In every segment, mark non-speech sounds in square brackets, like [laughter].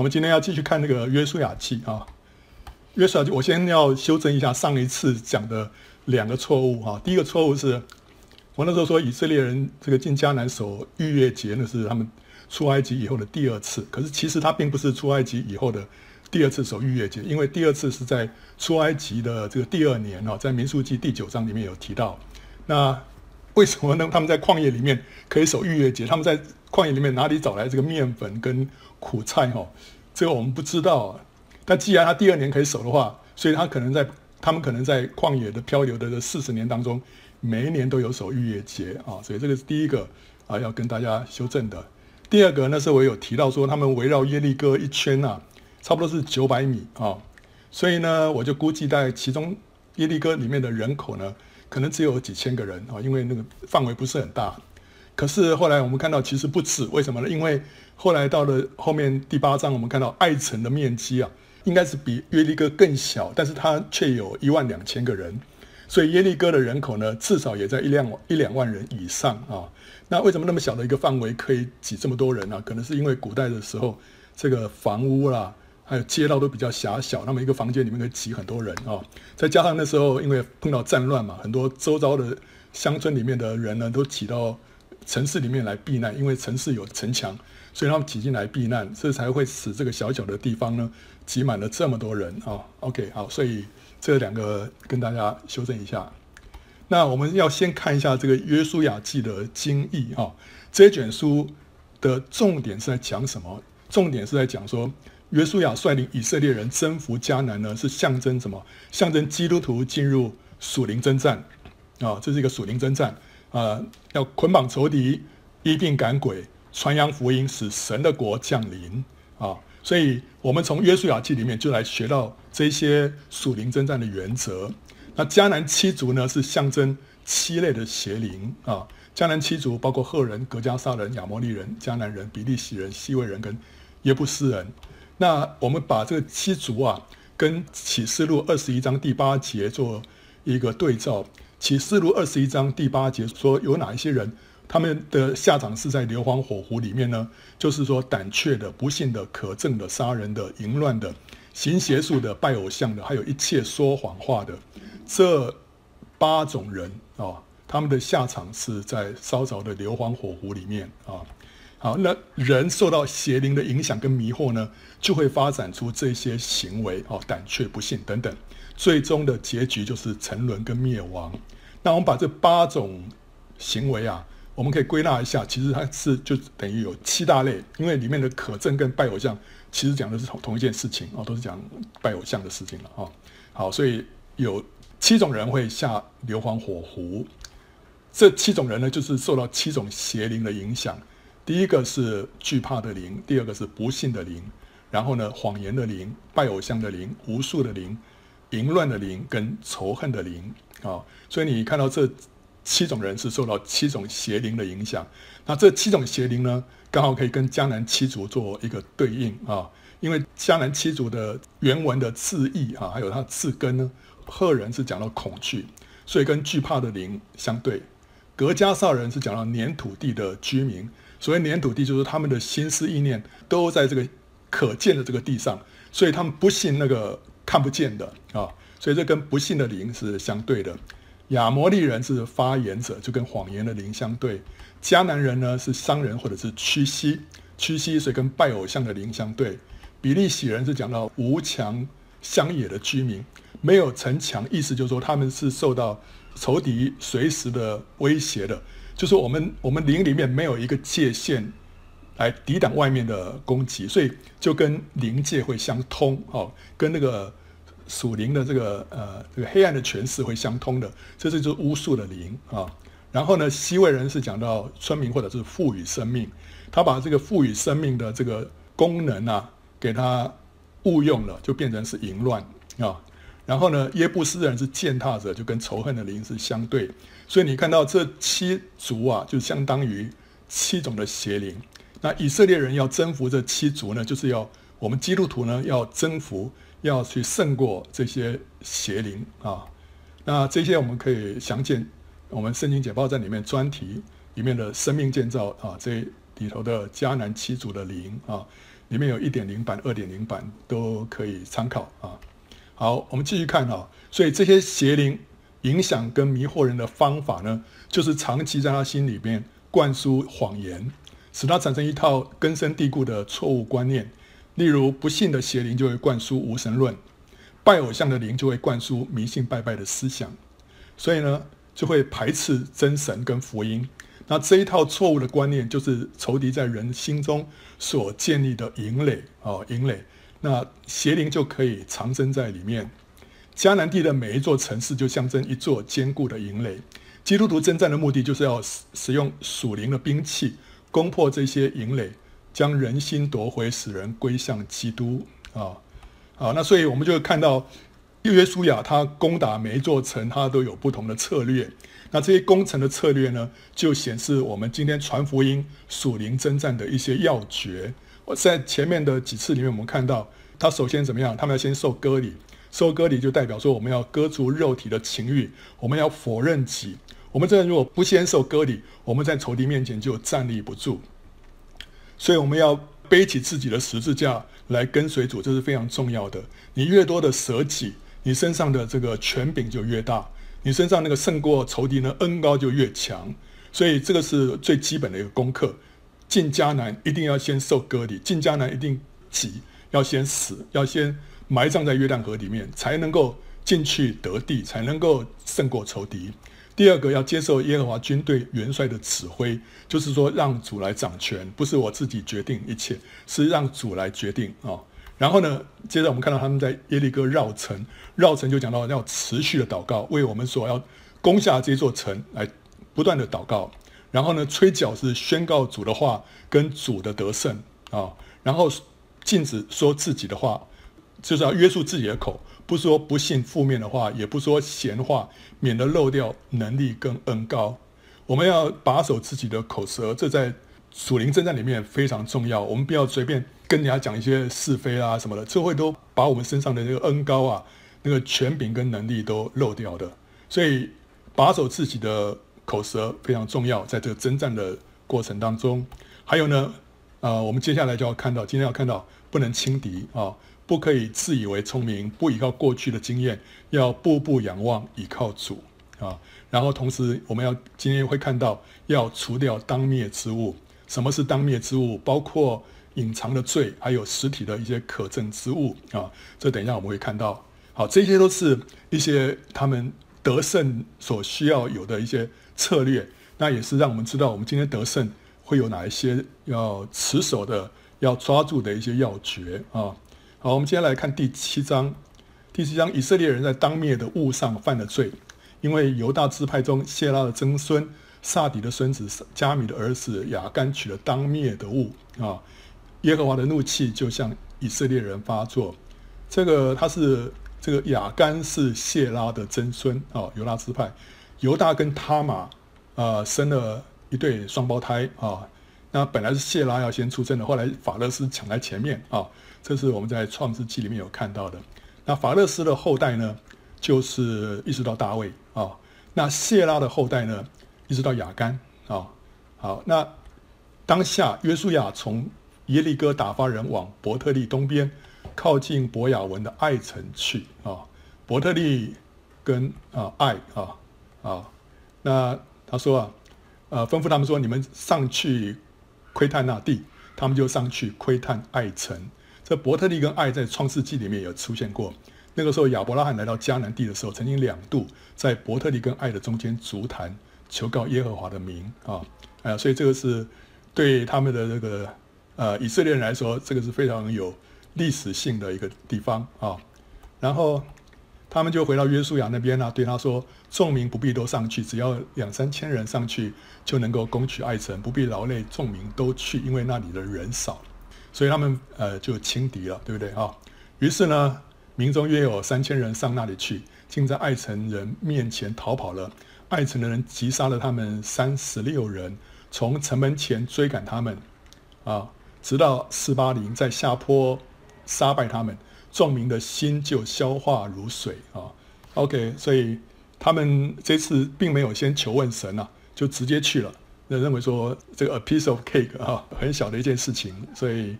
我们今天要继续看那个约书亚记啊。约书亚记，我先要修正一下上一次讲的两个错误哈。第一个错误是，我那时候说以色列人这个进迦南守逾越节，那是他们出埃及以后的第二次。可是其实他并不是出埃及以后的第二次守逾越节，因为第二次是在出埃及的这个第二年哦，在民数记第九章里面有提到。那为什么呢？他们在旷野里面可以守逾越节？他们在旷野里面哪里找来这个面粉跟苦菜？哈，这个我们不知道。但既然他第二年可以守的话，所以他可能在他们可能在旷野的漂流的这四十年当中，每一年都有守逾越节啊，所以这个是第一个啊要跟大家修正的。第二个那时候我有提到说，他们围绕耶利哥一圈啊，差不多是九百米啊，所以呢，我就估计在其中耶利哥里面的人口呢，可能只有几千个人啊，因为那个范围不是很大。可是后来我们看到其实不止，为什么呢？因为后来到了后面第八章，我们看到爱城的面积啊。应该是比耶利哥更小，但是它却有一万两千个人，所以耶利哥的人口呢，至少也在一两一两万人以上啊。那为什么那么小的一个范围可以挤这么多人呢、啊？可能是因为古代的时候，这个房屋啦，还有街道都比较狭小，那么一个房间里面可以挤很多人啊。再加上那时候因为碰到战乱嘛，很多周遭的乡村里面的人呢，都挤到城市里面来避难，因为城市有城墙，所以他们挤进来避难，这才会使这个小小的地方呢。挤满了这么多人啊，OK，好，所以这两个跟大家修正一下。那我们要先看一下这个约书亚记的经义哈，这卷书的重点是在讲什么？重点是在讲说，约书亚率领以色列人征服迦南呢，是象征什么？象征基督徒进入属灵征战啊，这是一个属灵征战呃，要捆绑仇敌，医病赶鬼，传扬福音，使神的国降临啊。所以，我们从约书亚记里面就来学到这些属灵征战的原则。那迦南七族呢，是象征七类的邪灵啊。迦南七族包括赫人、格迦撒人、亚摩利人、迦南人、比利洗人、西魏人跟耶布斯人。那我们把这个七族啊，跟启示录二十一章第八节做一个对照。启示录二十一章第八节说有哪一些人？他们的下场是在硫磺火湖里面呢，就是说胆怯的、不信的、可憎的、杀人的、淫乱的、行邪术的、拜偶像的，还有一切说谎话的这八种人啊，他们的下场是在烧着的硫磺火湖里面啊。好，那人受到邪灵的影响跟迷惑呢，就会发展出这些行为哦，胆怯、不信等等，最终的结局就是沉沦跟灭亡。那我们把这八种行为啊。我们可以归纳一下，其实它是就等于有七大类，因为里面的可憎跟拜偶像，其实讲的是同同一件事情啊，都是讲拜偶像的事情了啊。好，所以有七种人会下硫磺火湖，这七种人呢，就是受到七种邪灵的影响。第一个是惧怕的灵，第二个是不信的灵，然后呢，谎言的灵、拜偶像的灵、无数的灵、淫乱的灵跟仇恨的灵啊。所以你看到这。七种人是受到七种邪灵的影响，那这七种邪灵呢，刚好可以跟江南七族做一个对应啊。因为江南七族的原文的字义啊，还有它字根呢，赫人是讲到恐惧，所以跟惧怕的灵相对。革迦撒人是讲到黏土地的居民，所谓黏土地就是他们的心思意念都在这个可见的这个地上，所以他们不信那个看不见的啊，所以这跟不信的灵是相对的。亚摩利人是发言者，就跟谎言的灵相对；迦南人呢是商人或者是屈膝，屈膝所以跟拜偶像的灵相对；比利洗人是讲到无墙乡野的居民，没有城墙，意思就是说他们是受到仇敌随时的威胁的，就是我们我们灵里面没有一个界限来抵挡外面的攻击，所以就跟灵界会相通哦，跟那个。属灵的这个呃，这个黑暗的权势会相通的，这是就是巫术的灵啊。然后呢，西魏人是讲到村民或者是赋予生命，他把这个赋予生命的这个功能啊，给他误用了，就变成是淫乱啊。然后呢，耶布斯人是践踏者，就跟仇恨的灵是相对。所以你看到这七族啊，就相当于七种的邪灵。那以色列人要征服这七族呢，就是要我们基督徒呢要征服。要去胜过这些邪灵啊，那这些我们可以详见我们圣经解报在里面专题里面的生命建造啊，这里头的迦南七族的灵啊，里面有一点零版、二点零版都可以参考啊。好，我们继续看啊。所以这些邪灵影响跟迷惑人的方法呢，就是长期在他心里面灌输谎言，使他产生一套根深蒂固的错误观念。例如，不信的邪灵就会灌输无神论，拜偶像的灵就会灌输迷信拜拜的思想，所以呢，就会排斥真神跟福音。那这一套错误的观念，就是仇敌在人心中所建立的营垒啊，营垒。那邪灵就可以藏身在里面。迦南地的每一座城市就象征一座坚固的营垒。基督徒征战的目的就是要使使用属灵的兵器，攻破这些营垒，将人心夺回，使人归向基督啊。好，那所以我们就看到约书亚他攻打每一座城，他都有不同的策略。那这些攻城的策略呢，就显示我们今天传福音、属灵征战的一些要诀。我在前面的几次里面，我们看到他首先怎么样？他们要先受割礼，受割礼就代表说我们要割除肉体的情欲，我们要否认己。我们这人如果不先受割礼，我们在仇敌面前就站立不住。所以我们要背起自己的十字架来跟随主，这是非常重要的。你越多的舍己，你身上的这个权柄就越大。你身上那个胜过仇敌的恩膏就越强，所以这个是最基本的一个功课。进迦南一定要先受割礼，进迦南一定急要先死，要先埋葬在约旦河里面，才能够进去得地，才能够胜过仇敌。第二个要接受耶和华军队元帅的指挥，就是说让主来掌权，不是我自己决定一切，是让主来决定啊。然后呢，接着我们看到他们在耶利哥绕城，绕城就讲到要持续的祷告，为我们所要攻下这座城来不断的祷告。然后呢，吹角是宣告主的话跟主的得胜啊。然后禁止说自己的话，就是要约束自己的口，不说不信负面的话，也不说闲话，免得漏掉能力跟恩高。我们要把守自己的口舌，这在属灵征战里面非常重要。我们不要随便。跟人家讲一些是非啊什么的，这会都把我们身上的这个恩高啊，那个权柄跟能力都漏掉的。所以把守自己的口舌非常重要，在这个征战的过程当中。还有呢，呃，我们接下来就要看到，今天要看到不能轻敌啊，不可以自以为聪明，不依靠过去的经验，要步步仰望倚靠主啊。然后同时我们要今天会看到要除掉当灭之物。什么是当灭之物？包括隐藏的罪，还有实体的一些可证之物啊，这等一下我们会看到。好，这些都是一些他们得胜所需要有的一些策略。那也是让我们知道，我们今天得胜会有哪一些要持守的、要抓住的一些要诀啊。好，我们接下来看第七章。第七章，以色列人在当灭的物上犯了罪，因为犹大支派中谢拉的曾孙撒底的孙子加米的儿子亚干取了当灭的物啊。耶和华的怒气就向以色列人发作。这个他是这个亚干是谢拉的曾孙啊，犹大支派。犹大跟他玛啊生了一对双胞胎啊。那本来是谢拉要先出生的，后来法勒斯抢在前面啊。这是我们在创世纪里面有看到的。那法勒斯的后代呢，就是一直到大卫啊。那谢拉的后代呢，一直到亚干啊。好，那当下约书亚从耶利哥打发人往伯特利东边，靠近伯雅文的爱城去啊。伯特利跟啊爱啊啊，那他说啊，呃，吩咐他们说，你们上去窥探那地，他们就上去窥探爱城。这伯特利跟爱在创世纪里面有出现过。那个时候亚伯拉罕来到迦南地的时候，曾经两度在伯特利跟爱的中间足坛，求告耶和华的名啊。哎，所以这个是对他们的这个。呃，以色列人来说，这个是非常有历史性的一个地方啊。然后他们就回到约书亚那边呢、啊，对他说：“众民不必都上去，只要两三千人上去就能够攻取爱城，不必劳累众民都去，因为那里的人少。”所以他们呃就轻敌了，对不对啊？于是呢，民中约有三千人上那里去，竟在爱城人面前逃跑了。爱城的人击杀了他们三十六人，从城门前追赶他们啊。直到四八零在下坡杀败他们，众民的心就消化如水啊。OK，所以他们这次并没有先求问神呐、啊，就直接去了。那认为说这个 a piece of cake 啊，很小的一件事情，所以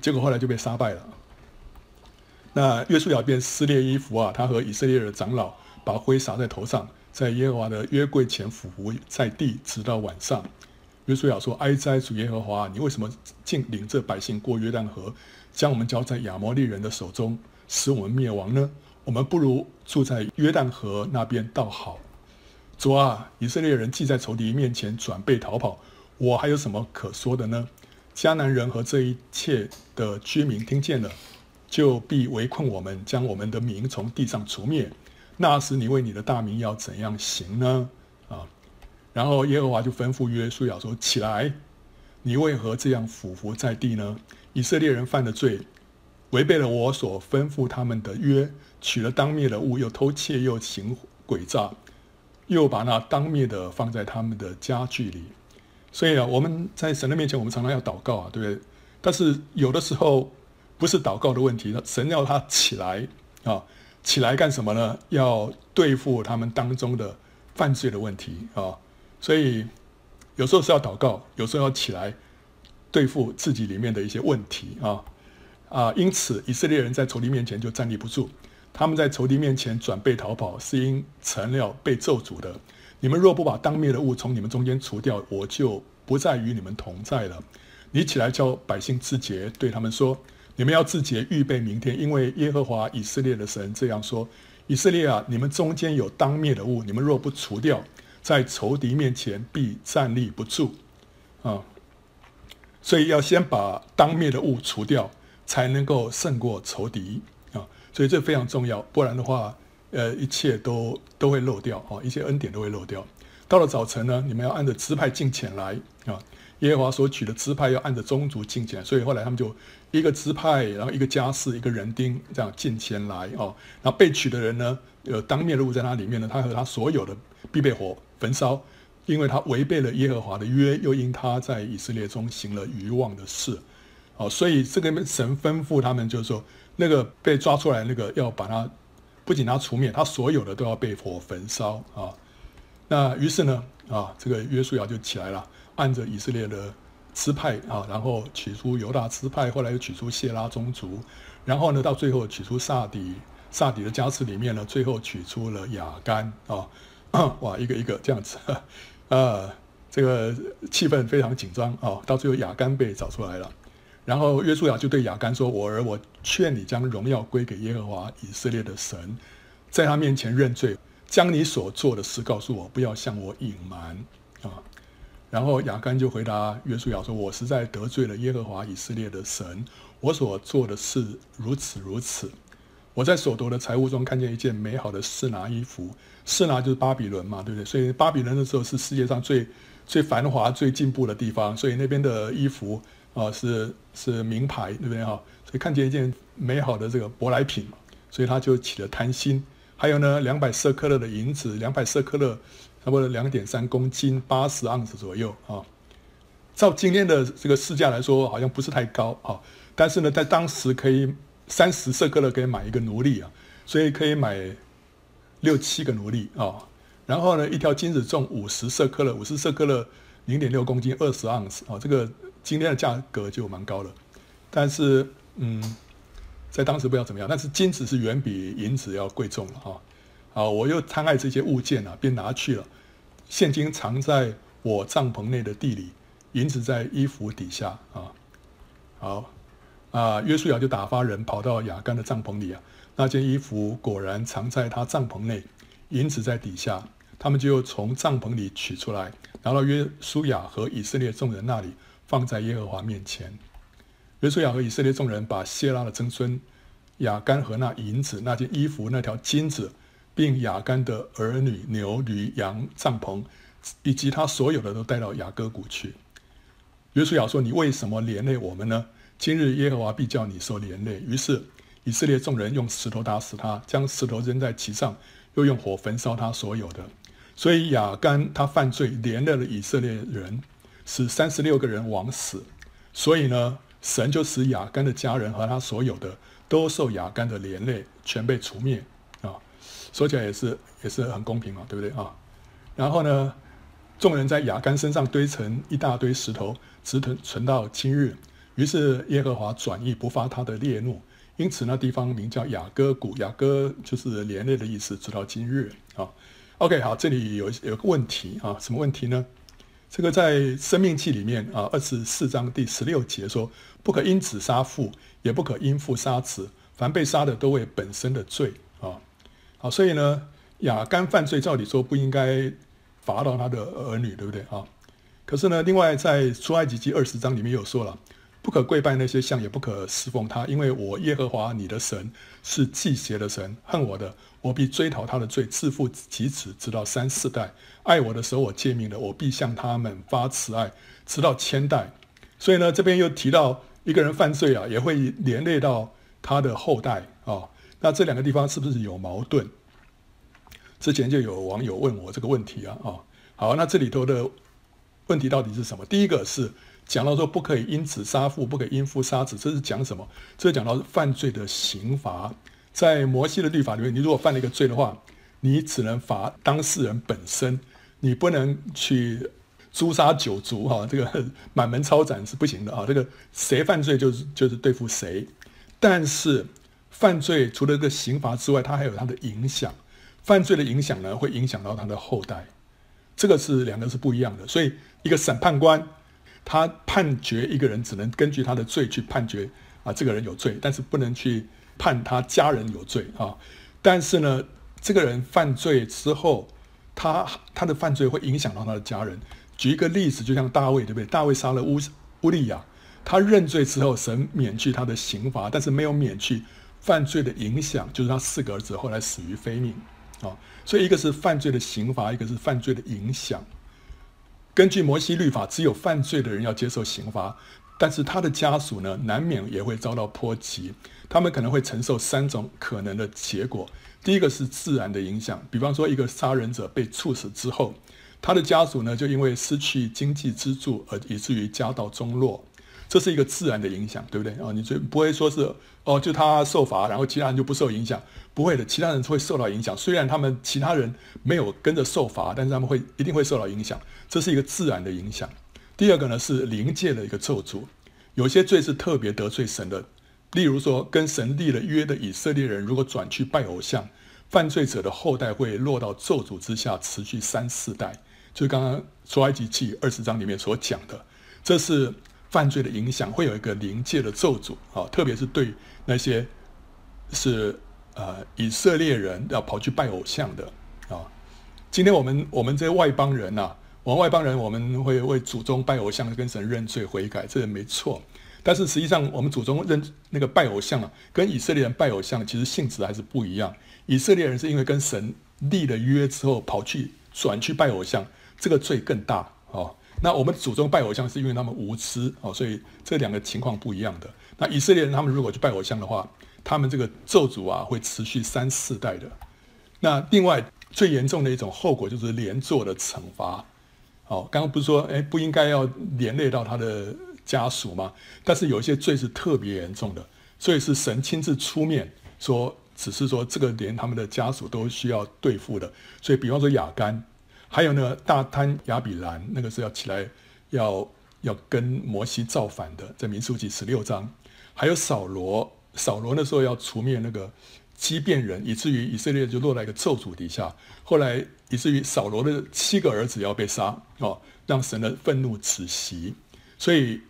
结果后来就被杀败了。那约书亚便撕裂衣服啊，他和以色列的长老把灰撒在头上，在耶和华的约柜前俯伏在地，直到晚上。约书亚说：“哀哉，主耶和华，你为什么竟领这百姓过约旦河，将我们交在亚摩利人的手中，使我们灭亡呢？我们不如住在约旦河那边倒好。主啊，以色列人既在仇敌面前转背逃跑，我还有什么可说的呢？迦南人和这一切的居民听见了，就必围困我们，将我们的名从地上除灭。那时你为你的大名要怎样行呢？”啊。然后耶和华就吩咐约书亚说：“起来，你为何这样俯伏在地呢？以色列人犯了罪，违背了我所吩咐他们的约，取了当灭的物，又偷窃，又行诡诈，又把那当灭的放在他们的家具里。所以啊，我们在神的面前，我们常常要祷告啊，对不对？但是有的时候不是祷告的问题，神要他起来啊，起来干什么呢？要对付他们当中的犯罪的问题啊。”所以，有时候是要祷告，有时候要起来对付自己里面的一些问题啊啊！因此，以色列人在仇敌面前就站立不住，他们在仇敌面前转背逃跑，是因成了被咒诅的。你们若不把当灭的物从你们中间除掉，我就不再与你们同在了。你起来叫百姓自洁，对他们说：你们要自洁，预备明天，因为耶和华以色列的神这样说：以色列啊，你们中间有当灭的物，你们若不除掉，在仇敌面前必站立不住，啊，所以要先把当灭的物除掉，才能够胜过仇敌，所以这非常重要，不然的话，呃，一切都都会漏掉啊，一些恩典都会漏掉。到了早晨呢，你们要按着支派进前来啊，耶和华所取的支派要按着宗族进前，所以后来他们就一个支派，然后一个家室，一个人丁这样进前来哦，那被取的人呢，呃当灭的物在他里面呢，他和他所有的必被火焚烧，因为他违背了耶和华的约，又因他在以色列中行了愚妄的事，哦，所以这个神吩咐他们，就是说那个被抓出来那个要把他，不仅他除灭，他所有的都要被火焚烧啊。那于是呢，啊，这个约书亚就起来了，按着以色列的支派啊，然后取出犹大支派，后来又取出谢拉宗族，然后呢，到最后取出撒底，撒底的家室里面呢，最后取出了亚干啊。哇，一个一个这样子，啊，这个气氛非常紧张啊。到最后亚干被找出来了，然后约书亚就对亚干说：“我儿，我劝你将荣耀归给耶和华以色列的神，在他面前认罪，将你所做的事告诉我，不要向我隐瞒啊。”然后亚干就回答约书亚说：“我实在得罪了耶和华以色列的神，我所做的事如此如此。”我在所夺的财物中看见一件美好的示拿衣服，示拿就是巴比伦嘛，对不对？所以巴比伦的时候是世界上最最繁华、最进步的地方，所以那边的衣服啊、是是名牌，对不对哈？所以看见一件美好的这个舶来品，所以他就起了贪心。还有呢，两百色克勒的银子，两百色克勒差不多两点三公斤，八十盎司左右啊。照今天的这个市价来说，好像不是太高啊，但是呢，在当时可以。三十色克勒可以买一个奴隶啊，所以可以买六七个奴隶啊。然后呢，一条金子重五十色克勒，五十色克勒零点六公斤，二十盎司啊。这个今天的价格就蛮高了。但是，嗯，在当时不知道怎么样，但是金子是远比银子要贵重了啊。好，我又贪爱这些物件啊，便拿去了。现金藏在我帐篷内的地里，银子在衣服底下啊。好。啊，约书亚就打发人跑到雅干的帐篷里啊，那件衣服果然藏在他帐篷内，银子在底下，他们就从帐篷里取出来，拿到约书亚和以色列众人那里，放在耶和华面前。约书亚和以色列众人把谢拉的曾孙亚干和那银子、那件衣服、那条金子，并亚干的儿女、牛、驴、羊、帐篷，以及他所有的都带到亚割谷去。约书亚说：“你为什么连累我们呢？”今日耶和华必叫你受连累。于是以色列众人用石头打死他，将石头扔在其上，又用火焚烧他所有的。所以亚干他犯罪，连累了以色列人，使三十六个人枉死。所以呢，神就使雅干的家人和他所有的都受雅干的连累，全被除灭啊。说起来也是也是很公平嘛，对不对啊？然后呢，众人在雅干身上堆成一大堆石头，直存存到今日。于是耶和华转意不发他的烈怒，因此那地方名叫雅各谷。雅各就是连累的意思，直到今日啊。OK，好，这里有有个问题啊，什么问题呢？这个在《生命记》里面啊，二十四章第十六节说：“不可因子杀父，也不可因父杀子，凡被杀的都为本身的罪啊。”好，所以呢，亚干犯罪，照理说不应该罚到他的儿女，对不对啊？可是呢，另外在出埃及记二十章里面有说了。不可跪拜那些像，也不可侍奉他，因为我耶和华你的神是忌邪的神，恨我的，我必追讨他的罪，自父及子，直到三四代；爱我的，时候我诫命的，我必向他们发慈爱，直到千代。所以呢，这边又提到一个人犯罪啊，也会连累到他的后代啊、那这两个地方是不是有矛盾？之前就有网友问我这个问题啊啊、好，那这里头的问题到底是什么？第一个是。讲到说不可以因子杀父，不可以因父杀子，这是讲什么？这是讲到犯罪的刑罚。在摩西的律法里面，你如果犯了一个罪的话，你只能罚当事人本身，你不能去诛杀九族哈，这个 [laughs] 满门抄斩是不行的啊。这个谁犯罪就是就是对付谁。但是犯罪除了这个刑罚之外，它还有它的影响。犯罪的影响呢，会影响到他的后代。这个是两个是不一样的。所以一个审判官。他判决一个人只能根据他的罪去判决啊，这个人有罪，但是不能去判他家人有罪啊。但是呢，这个人犯罪之后，他他的犯罪会影响到他的家人。举一个例子，就像大卫，对不对？大卫杀了乌乌利亚，他认罪之后，神免去他的刑罚，但是没有免去犯罪的影响，就是他四个儿子后来死于非命啊。所以一个是犯罪的刑罚，一个是犯罪的影响。根据摩西律法，只有犯罪的人要接受刑罚，但是他的家属呢，难免也会遭到波及。他们可能会承受三种可能的结果：第一个是自然的影响，比方说一个杀人者被处死之后，他的家属呢就因为失去经济支柱而以至于家道中落。这是一个自然的影响，对不对啊？你就不会说是哦，就他受罚，然后其他人就不受影响，不会的，其他人会受到影响。虽然他们其他人没有跟着受罚，但是他们会一定会受到影响。这是一个自然的影响。第二个呢是灵界的一个咒诅，有些罪是特别得罪神的，例如说跟神立了约的以色列人，如果转去拜偶像，犯罪者的后代会落到咒诅之下，持续三四代。就是刚刚出埃及记二十章里面所讲的，这是。犯罪的影响会有一个灵界的咒诅啊，特别是对那些是呃以色列人要跑去拜偶像的啊。今天我们我们这些外邦人呐、啊，我们外邦人我们会为祖宗拜偶像，跟神认罪悔改，这个没错。但是实际上，我们祖宗认那个拜偶像啊，跟以色列人拜偶像其实性质还是不一样。以色列人是因为跟神立了约之后跑去转去拜偶像，这个罪更大哦。那我们祖宗拜偶像是因为他们无知哦，所以这两个情况不一样的。那以色列人他们如果去拜偶像的话，他们这个咒诅啊会持续三四代的。那另外最严重的一种后果就是连坐的惩罚。哦，刚刚不是说哎不应该要连累到他的家属吗？但是有一些罪是特别严重的，所以是神亲自出面说，只是说这个连他们的家属都需要对付的。所以比方说亚干。还有呢，大贪亚比兰那个是要起来要要跟摩西造反的，在民数记十六章。还有扫罗，扫罗那时候要除灭那个基遍人，以至于以色列就落在一个咒诅底下。后来以至于扫罗的七个儿子要被杀哦，让神的愤怒止息。所以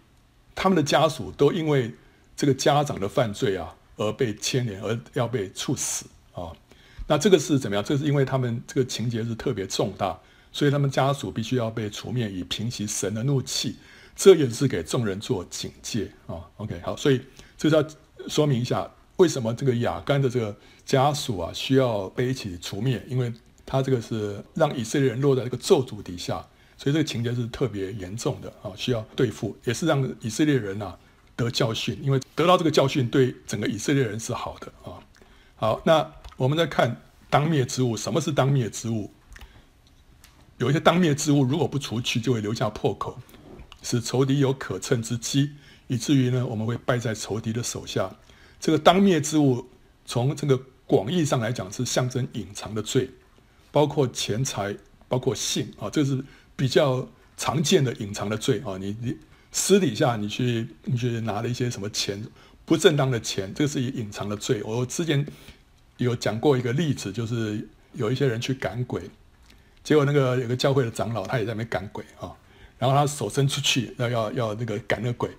他们的家属都因为这个家长的犯罪啊而被牵连，而要被处死啊、那这个是怎么样？这是因为他们这个情节是特别重大。所以他们家属必须要被除灭，以平息神的怒气。这也是给众人做警戒啊。OK，好，所以这是要说明一下，为什么这个亚干的这个家属啊需要被一起除灭？因为他这个是让以色列人落在这个咒诅底下，所以这个情节是特别严重的啊，需要对付，也是让以色列人啊得教训，因为得到这个教训对整个以色列人是好的啊。好，那我们再看当灭之物，什么是当灭之物？有一些当灭之物，如果不除去，就会留下破口，使仇敌有可乘之机，以至于呢，我们会败在仇敌的手下。这个当灭之物，从这个广义上来讲，是象征隐藏的罪，包括钱财，包括性啊，这是比较常见的隐藏的罪啊。你你私底下你去你去拿了一些什么钱，不正当的钱，这个是隐藏的罪。我之前有讲过一个例子，就是有一些人去赶鬼，结果那个有个教会的长老，他也在那边赶鬼啊，然后他手伸出去要要要那个赶那个鬼，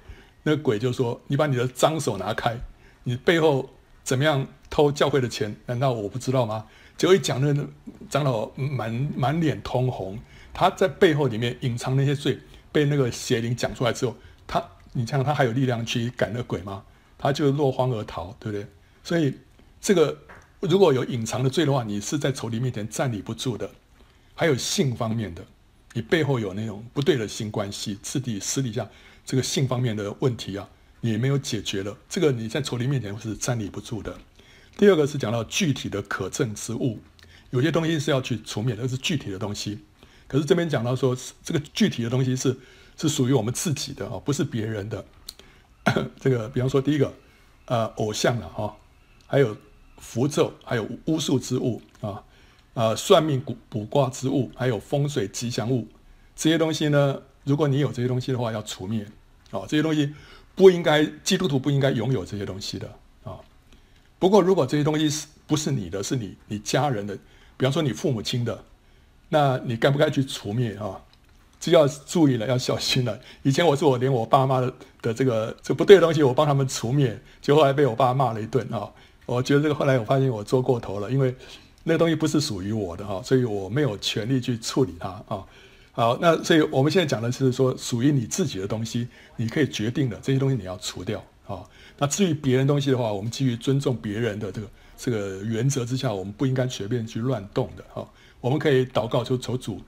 那个鬼就说：“你把你的脏手拿开，你背后怎么样偷教会的钱？难道我不知道吗？”结果一讲，那个长老满满脸通红，他在背后里面隐藏那些罪。被那个邪灵讲出来之后，他，你想他还有力量去赶那鬼吗？他就落荒而逃，对不对？所以这个如果有隐藏的罪的话，你是在仇敌面前站立不住的。还有性方面的，你背后有那种不对的性关系，私底私底下这个性方面的问题啊，你没有解决了，这个你在仇敌面前是站立不住的。第二个是讲到具体的可憎之物，有些东西是要去除灭的，是具体的东西。可是这边讲到说，这个具体的东西是是属于我们自己的啊，不是别人的。[coughs] 这个比方说，第一个，呃，偶像了哈，还有符咒，还有巫术之物啊，呃，算命卜卜卦之物，还有风水吉祥物这些东西呢，如果你有这些东西的话，要除灭啊，这些东西不应该，基督徒不应该拥有这些东西的。不过，如果这些东西是不是你的，是你你家人的，比方说你父母亲的。那你该不该去除灭啊？这要注意了，要小心了。以前我是我连我爸妈的的这个这不对的东西，我帮他们除灭，结果后来被我爸骂了一顿啊。我觉得这个后来我发现我做过头了，因为那个东西不是属于我的哈，所以我没有权利去处理它啊。好，那所以我们现在讲的是说，属于你自己的东西，你可以决定的这些东西你要除掉啊。那至于别人东西的话，我们基于尊重别人的这个这个原则之下，我们不应该随便去乱动的哈。我们可以祷告，就求主，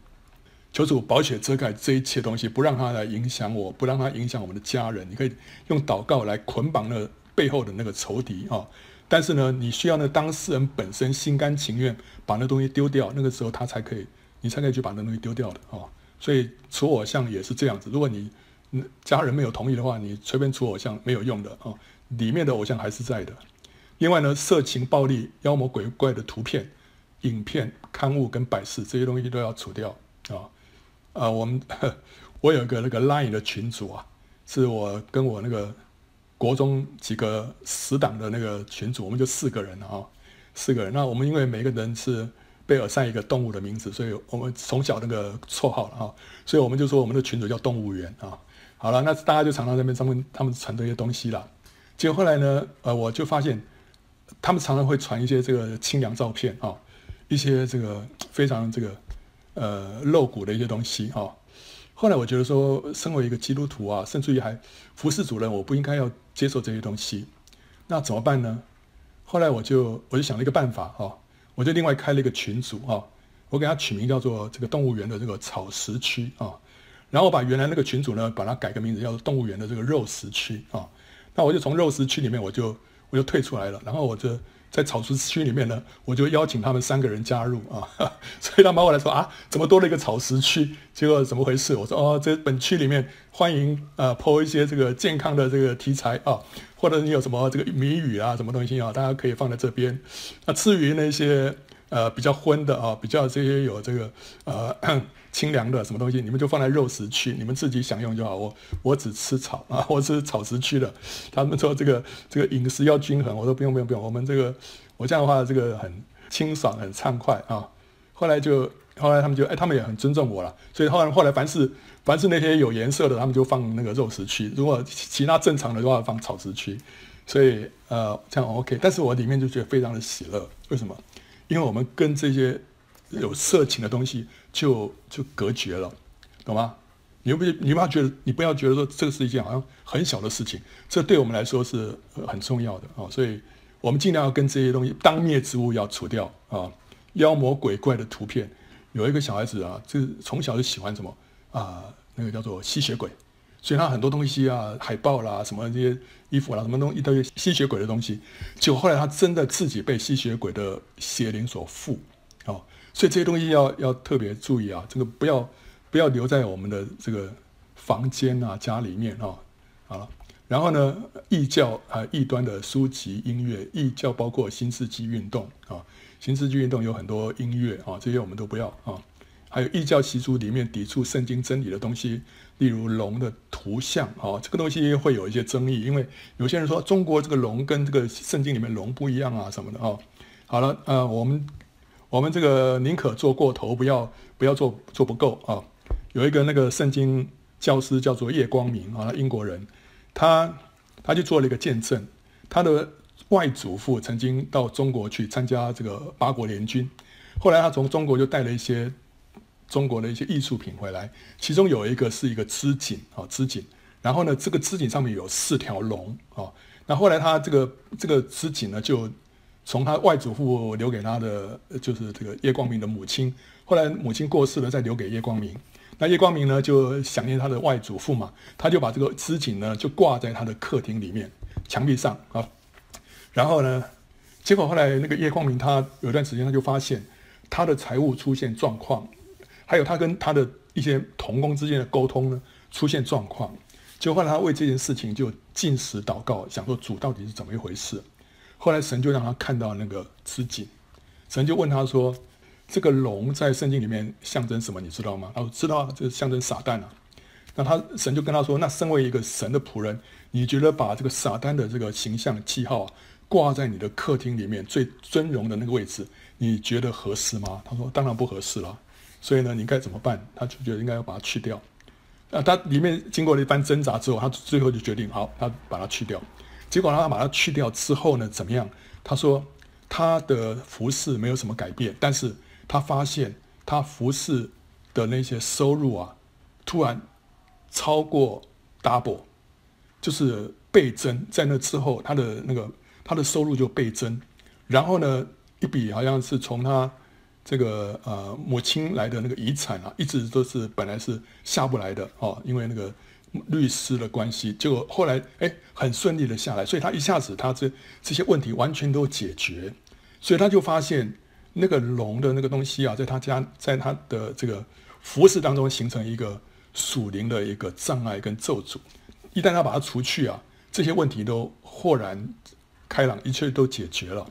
求主宝血遮盖这一切东西，不让它来影响我，不让它影响我们的家人。你可以用祷告来捆绑那背后的那个仇敌啊。但是呢，你需要那当事人本身心甘情愿把那东西丢掉，那个时候他才可以，你才可以去把那东西丢掉的啊。所以除偶像也是这样子，如果你家人没有同意的话，你随便除偶像没有用的啊，里面的偶像还是在的。另外呢，色情、暴力、妖魔鬼怪的图片。影片、刊物跟摆饰这些东西都要除掉啊！啊，我们 [laughs] 我有一个那个 Line 的群组啊，是我跟我那个国中几个死党的那个群组，我们就四个人啊，四个人。那我们因为每个人是被耳塞一个动物的名字，所以我们从小那个绰号了哈，所以我们就说我们的群组叫动物园啊。好了，那大家就常常在那边他们他们传这些东西了。结果后来呢，呃，我就发现他们常常会传一些这个清凉照片啊。一些这个非常这个呃露骨的一些东西哈、哦，后来我觉得说，身为一个基督徒啊，甚至于还服侍主人，我不应该要接受这些东西，那怎么办呢？后来我就我就想了一个办法哈、哦，我就另外开了一个群组哈、哦，我给它取名叫做这个动物园的这个草食区啊、然后我把原来那个群组呢，把它改个名字叫做动物园的这个肉食区啊、那我就从肉食区里面我就我就退出来了，然后我就。在草食区里面呢，我就邀请他们三个人加入啊，[laughs] 所以他们后来说啊，怎么多了一个草食区？结果怎么回事？我说哦，这本区里面欢迎呃抛一些这个健康的这个题材啊，或者你有什么这个谜语啊，什么东西啊，大家可以放在这边。那至于那些呃比较荤的啊，比较这些有这个呃。清凉的什么东西，你们就放在肉食区，你们自己享用就好。我我只吃草啊，[laughs] 我吃草食区的。他们说这个这个饮食要均衡，我说不用不用不用，我们这个我这样的话，这个很清爽很畅快啊。后来就后来他们就哎，他们也很尊重我了，所以后来后来凡是凡是那些有颜色的，他们就放那个肉食区；如果其他正常的话，放草食区。所以呃这样 OK，但是我里面就觉得非常的喜乐。为什么？因为我们跟这些。有色情的东西就就隔绝了，懂吗？你不你不要觉得你不要觉得说这个是一件好像很小的事情，这对我们来说是很重要的啊！所以我们尽量要跟这些东西当灭之物要除掉啊！妖魔鬼怪的图片，有一个小孩子啊，就是从小就喜欢什么啊？那个叫做吸血鬼，所以他很多东西啊，海报啦，什么这些衣服啦，什么东西一堆吸血鬼的东西，结果后来他真的自己被吸血鬼的邪灵所附！所以这些东西要要特别注意啊，这个不要不要留在我们的这个房间啊、家里面啊。好了，然后呢，异教啊、异端的书籍、音乐，异教包括新世纪运动啊，新世纪运动有很多音乐啊，这些我们都不要啊还有异教习俗里面抵触圣经真理的东西，例如龙的图像啊，这个东西会有一些争议，因为有些人说中国这个龙跟这个圣经里面龙不一样啊什么的啊。好了，呃，我们我们这个宁可做过头，不要不要做做不够啊。有一个那个圣经教师叫做叶光明啊，英国人，他他就做了一个见证，他的外祖父曾经到中国去参加这个八国联军，后来他从中国就带了一些中国的一些艺术品回来，其中有一个是一个织锦啊织锦，然后呢这个织锦上面有四条龙啊，那后来他这个这个织锦呢就。从他外祖父留给他的，就是这个叶光明的母亲。后来母亲过世了，再留给叶光明。那叶光明呢，就想念他的外祖父嘛，他就把这个织锦呢，就挂在他的客厅里面墙壁上啊。然后呢，结果后来那个叶光明他有段时间，他就发现他的财务出现状况，还有他跟他的一些同工之间的沟通呢出现状况。就后来他为这件事情就进食祷告，想说主到底是怎么一回事。后来神就让他看到那个织锦，神就问他说：“这个龙在圣经里面象征什么？你知道吗？”他说：“知道啊，这个象征撒旦啊。”那他神就跟他说：“那身为一个神的仆人，你觉得把这个撒旦的这个形象记号挂在你的客厅里面最尊荣的那个位置，你觉得合适吗？”他说：“当然不合适了。”所以呢，你该怎么办？他就觉得应该要把它去掉。那他里面经过了一番挣扎之后，他最后就决定：好，他把它去掉。结果他把它去掉之后呢，怎么样？他说他的服饰没有什么改变，但是他发现他服饰的那些收入啊，突然超过 double，就是倍增。在那之后，他的那个他的收入就倍增。然后呢，一笔好像是从他这个呃母亲来的那个遗产啊，一直都是本来是下不来的哦，因为那个。律师的关系，结果后来哎，很顺利的下来，所以他一下子他这这些问题完全都解决，所以他就发现那个龙的那个东西啊，在他家，在他的这个服饰当中形成一个属灵的一个障碍跟咒诅。一旦他把它除去啊，这些问题都豁然开朗，一切都解决了。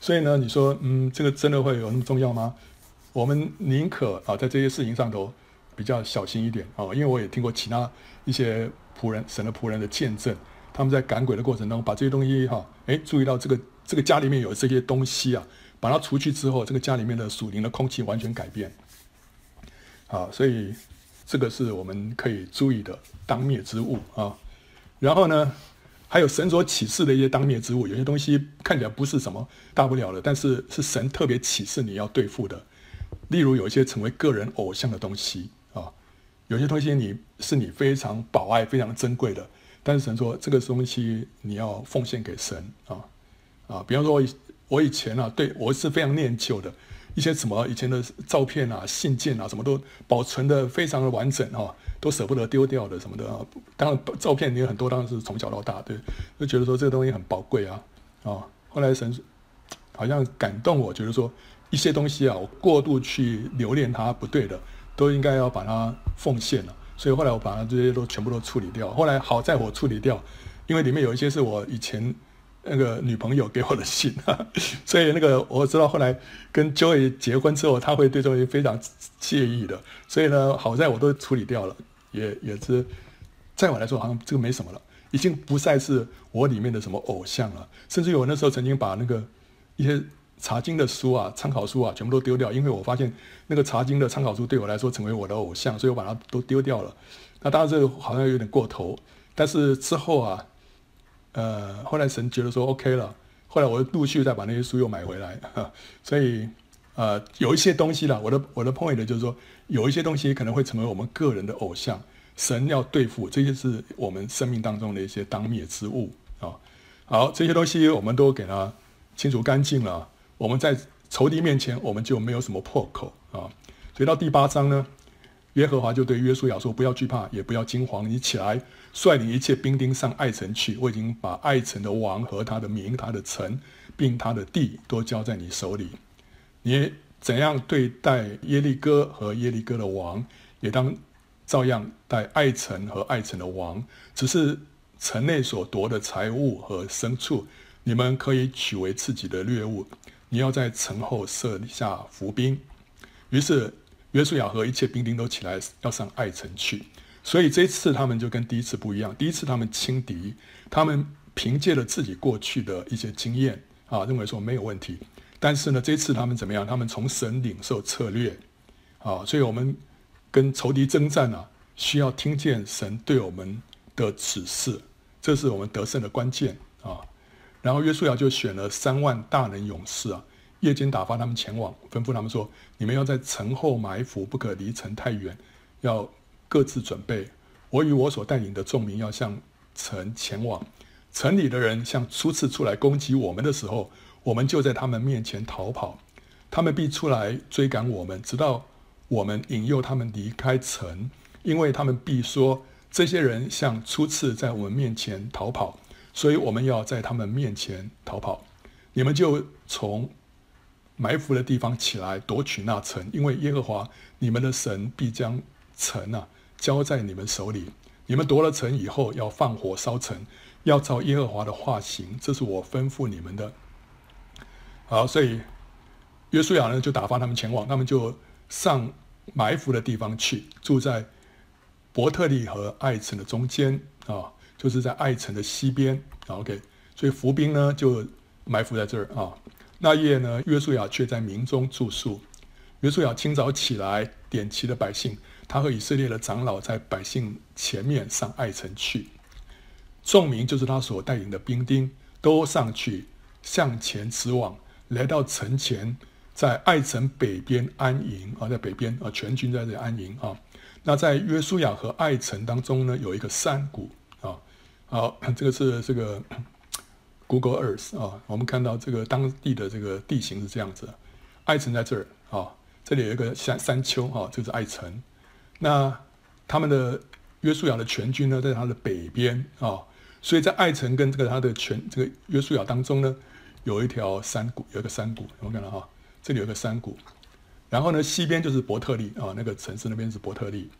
所以呢，你说嗯，这个真的会有那么重要吗？我们宁可啊，在这些事情上头。比较小心一点啊，因为我也听过其他一些仆人、神的仆人的见证，他们在赶鬼的过程当中，把这些东西哈，哎，注意到这个这个家里面有这些东西啊，把它除去之后，这个家里面的属灵的空气完全改变，啊，所以这个是我们可以注意的当灭之物啊。然后呢，还有神所启示的一些当灭之物，有些东西看起来不是什么大不了的，但是是神特别启示你要对付的，例如有一些成为个人偶像的东西啊。有些东西你是你非常宝爱、非常珍贵的，但是神说这个东西你要奉献给神啊啊！比方说我以我以前啊，对我是非常念旧的，一些什么以前的照片啊、信件啊，什么都保存得非常的完整哈、啊，都舍不得丢掉的什么的啊。当然照片也有很多，当然是从小到大对，就觉得说这个东西很宝贵啊啊！后来神好像感动我，觉得说一些东西啊，我过度去留恋它不对的。都应该要把它奉献了，所以后来我把它这些都全部都处理掉。后来好在我处理掉，因为里面有一些是我以前那个女朋友给我的信，[laughs] 所以那个我知道后来跟 Joy 结婚之后，他会对这东西非常介意的。所以呢，好在我都处理掉了，也也是，在我来说好像这个没什么了，已经不再是我里面的什么偶像了。甚至于我那时候曾经把那个一些。查经的书啊，参考书啊，全部都丢掉，因为我发现那个查经的参考书对我来说成为我的偶像，所以我把它都丢掉了。那当然这好像有点过头，但是之后啊，呃，后来神觉得说 OK 了，后来我陆续再把那些书又买回来，[laughs] 所以呃，有一些东西啦，我的我的 point 就是说，有一些东西可能会成为我们个人的偶像，神要对付这些是我们生命当中的一些当灭之物啊。好，这些东西我们都给它清除干净了。我们在仇敌面前，我们就没有什么破口啊。所以到第八章呢，耶和华就对约书亚说：“不要惧怕，也不要惊慌，你起来，率领一切兵丁上爱城去。我已经把爱城的王和他的民、他的城，并他的地都交在你手里。你怎样对待耶利哥和耶利哥的王，也当照样待爱城和爱城的王。只是城内所夺的财物和牲畜，你们可以取为自己的掠物。”你要在城后设下伏兵，于是约书亚和一切兵丁都起来要上爱城去。所以这次他们就跟第一次不一样。第一次他们轻敌，他们凭借了自己过去的一些经验啊，认为说没有问题。但是呢，这次他们怎么样？他们从神领受策略啊，所以我们跟仇敌征战啊，需要听见神对我们的指示，这是我们得胜的关键啊。然后约书亚就选了三万大能勇士啊，夜间打发他们前往，吩咐他们说：你们要在城后埋伏，不可离城太远，要。各自准备，我与我所带领的众民要向城前往。城里的人像初次出来攻击我们的时候，我们就在他们面前逃跑。他们必出来追赶我们，直到我们引诱他们离开城，因为他们必说这些人像初次在我们面前逃跑，所以我们要在他们面前逃跑。你们就从埋伏的地方起来夺取那城，因为耶和华你们的神必将城啊。交在你们手里，你们夺了城以后，要放火烧城，要照耶和华的话行，这是我吩咐你们的。好，所以约书亚呢就打发他们前往，他们就上埋伏的地方去，住在伯特利和爱城的中间啊，就是在爱城的西边。OK，所以伏兵呢就埋伏在这儿啊。那夜呢，约书亚却在民中住宿。约书亚清早起来，点齐了百姓。他和以色列的长老在百姓前面上爱城去，众民就是他所带领的兵丁都上去向前直往，来到城前，在爱城北边安营啊，在北边啊，全军在这里安营啊。那在约书亚和爱城当中呢，有一个山谷。好，这个是这个 Google Earth 啊，我们看到这个当地的这个地形是这样子，爱城在这儿啊，这里有一个山山丘啊，这是爱城。那他们的约书亚的全军呢，在他的北边啊、所以在爱城跟这个他的全这个约书亚当中呢，有一条山谷，有一个山谷，我们看到哈，这里有一个山谷，然后呢，西边就是伯特利啊、那个城市那边是伯特利，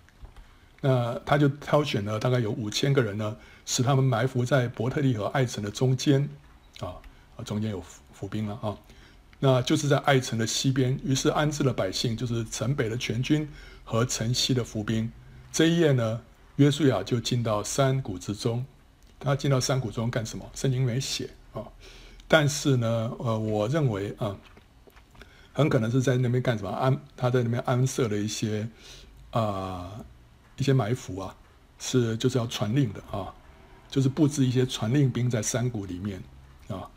那他就挑选了大概有五千个人呢，使他们埋伏在伯特利和爱城的中间啊，啊，中间有伏兵了啊。那就是在爱城的西边，于是安置了百姓，就是城北的全军和城西的伏兵。这一夜呢，约书亚就进到山谷之中。他进到山谷中干什么？圣经没写啊。但是呢，呃，我认为啊，很可能是在那边干什么？安他在那边安设了一些啊一些埋伏啊，是就是要传令的啊，就是布置一些传令兵在山谷里面啊。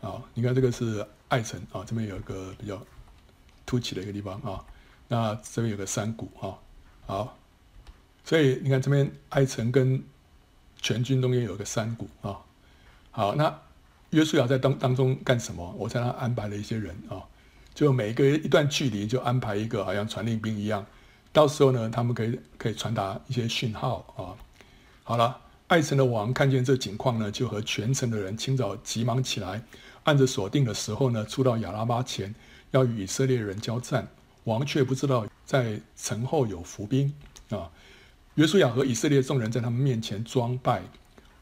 啊，你看这个是。爱城啊，这边有一个比较凸起的一个地方啊，那这边有个山谷啊，好，所以你看这边爱城跟全军中间有个山谷啊，好，那约书亚在当当中干什么？我在那安排了一些人啊，就每一个一段距离就安排一个，好像传令兵一样，到时候呢，他们可以可以传达一些讯号啊。好了，爱城的王看见这情况呢，就和全城的人清早急忙起来。按着所定的时候呢，出到亚拉巴前，要与以色列人交战。王却不知道在城后有伏兵啊。约书亚和以色列众人在他们面前装败，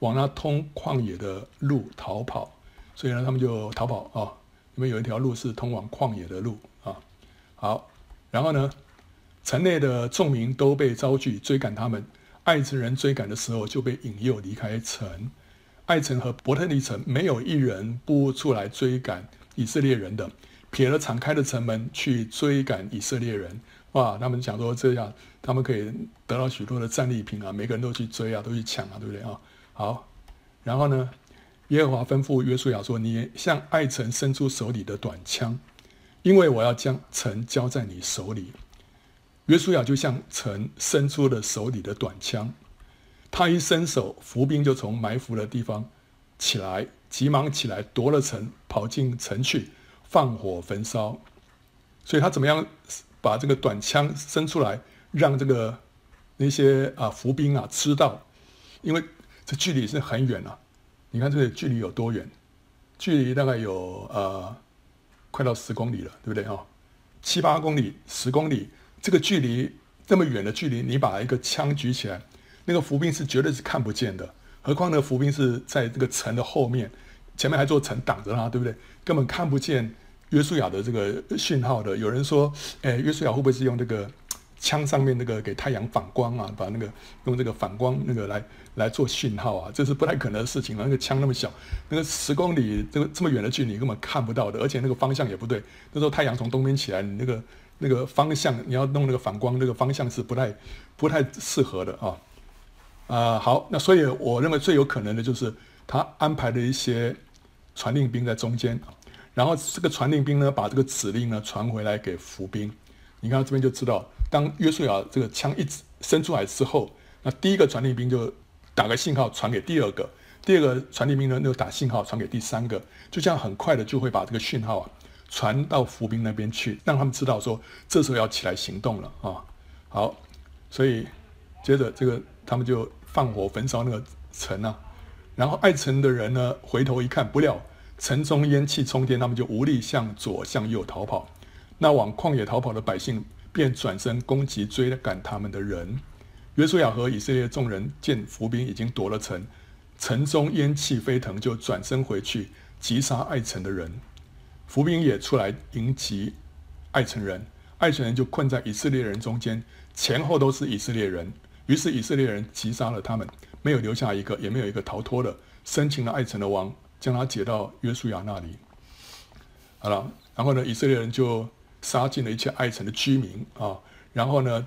往那通旷野的路逃跑。所以呢，他们就逃跑啊。因为有一条路是通往旷野的路啊。好，然后呢，城内的众民都被招聚追赶他们。爱城人追赶的时候，就被引诱离开城。爱城和伯特利城没有一人不出来追赶以色列人的，撇了敞开的城门去追赶以色列人。哇，他们想说这样，他们可以得到许多的战利品啊，每个人都去追啊，都去抢啊，对不对啊？好，然后呢，耶和华吩咐约书亚说：“你向爱城伸出手里的短枪，因为我要将城交在你手里。”约书亚就向城伸出了手里的短枪。他一伸手，伏兵就从埋伏的地方起来，急忙起来夺了城，跑进城去，放火焚烧。所以他怎么样把这个短枪伸出来，让这个那些啊伏兵啊吃到，因为这距离是很远啊。你看这个距离有多远？距离大概有呃快到十公里了，对不对啊？七八公里、十公里，这个距离这么远的距离，你把一个枪举起来。那个伏兵是绝对是看不见的，何况那个伏兵是在这个城的后面，前面还做城挡着他，对不对？根本看不见约书亚的这个讯号的。有人说，哎，约书亚会不会是用这个枪上面那个给太阳反光啊？把那个用这个反光那个来来做讯号啊？这是不太可能的事情。那个枪那么小，那个十公里这个这么远的距离根本看不到的，而且那个方向也不对。那时候太阳从东边起来，你那个那个方向你要弄那个反光，那个方向是不太不太适合的啊。啊、好，那所以我认为最有可能的就是他安排了一些传令兵在中间，然后这个传令兵呢，把这个指令呢传回来给伏兵。你看这边就知道，当约书亚这个枪一伸出来之后，那第一个传令兵就打个信号传给第二个，第二个传令兵呢又打信号传给第三个，就这样很快的就会把这个讯号啊传到伏兵那边去，让他们知道说这时候要起来行动了啊。好，所以接着这个他们就。放火焚烧那个城啊，然后爱城的人呢，回头一看，不料城中烟气冲天，他们就无力向左向右逃跑。那往旷野逃跑的百姓便转身攻击追赶他们的人。约书亚和以色列众人见伏兵已经夺了城，城中烟气飞腾，就转身回去击杀爱城的人。伏兵也出来迎击爱城人，爱城人就困在以色列人中间，前后都是以色列人。于是以色列人击杀了他们，没有留下一个，也没有一个逃脱的。生擒了爱城的王，将他解到约书亚那里。好了，然后呢，以色列人就杀尽了一切爱城的居民啊。然后呢，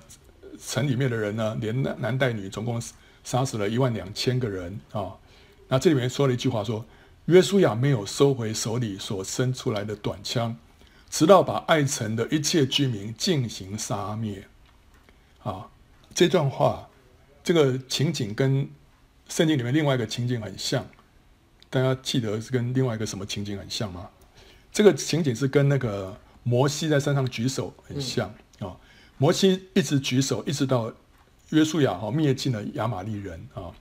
城里面的人呢，连男带女，总共杀死了一万两千个人啊。那这里面说了一句话，说约书亚没有收回手里所伸出来的短枪，直到把爱城的一切居民进行杀灭。啊，这段话。这个情景跟圣经里面另外一个情景很像，大家记得是跟另外一个什么情景很像吗？这个情景是跟那个摩西在山上举手很像啊。摩西一直举手，一直到约书亚哈灭尽了亚玛力人啊、哦。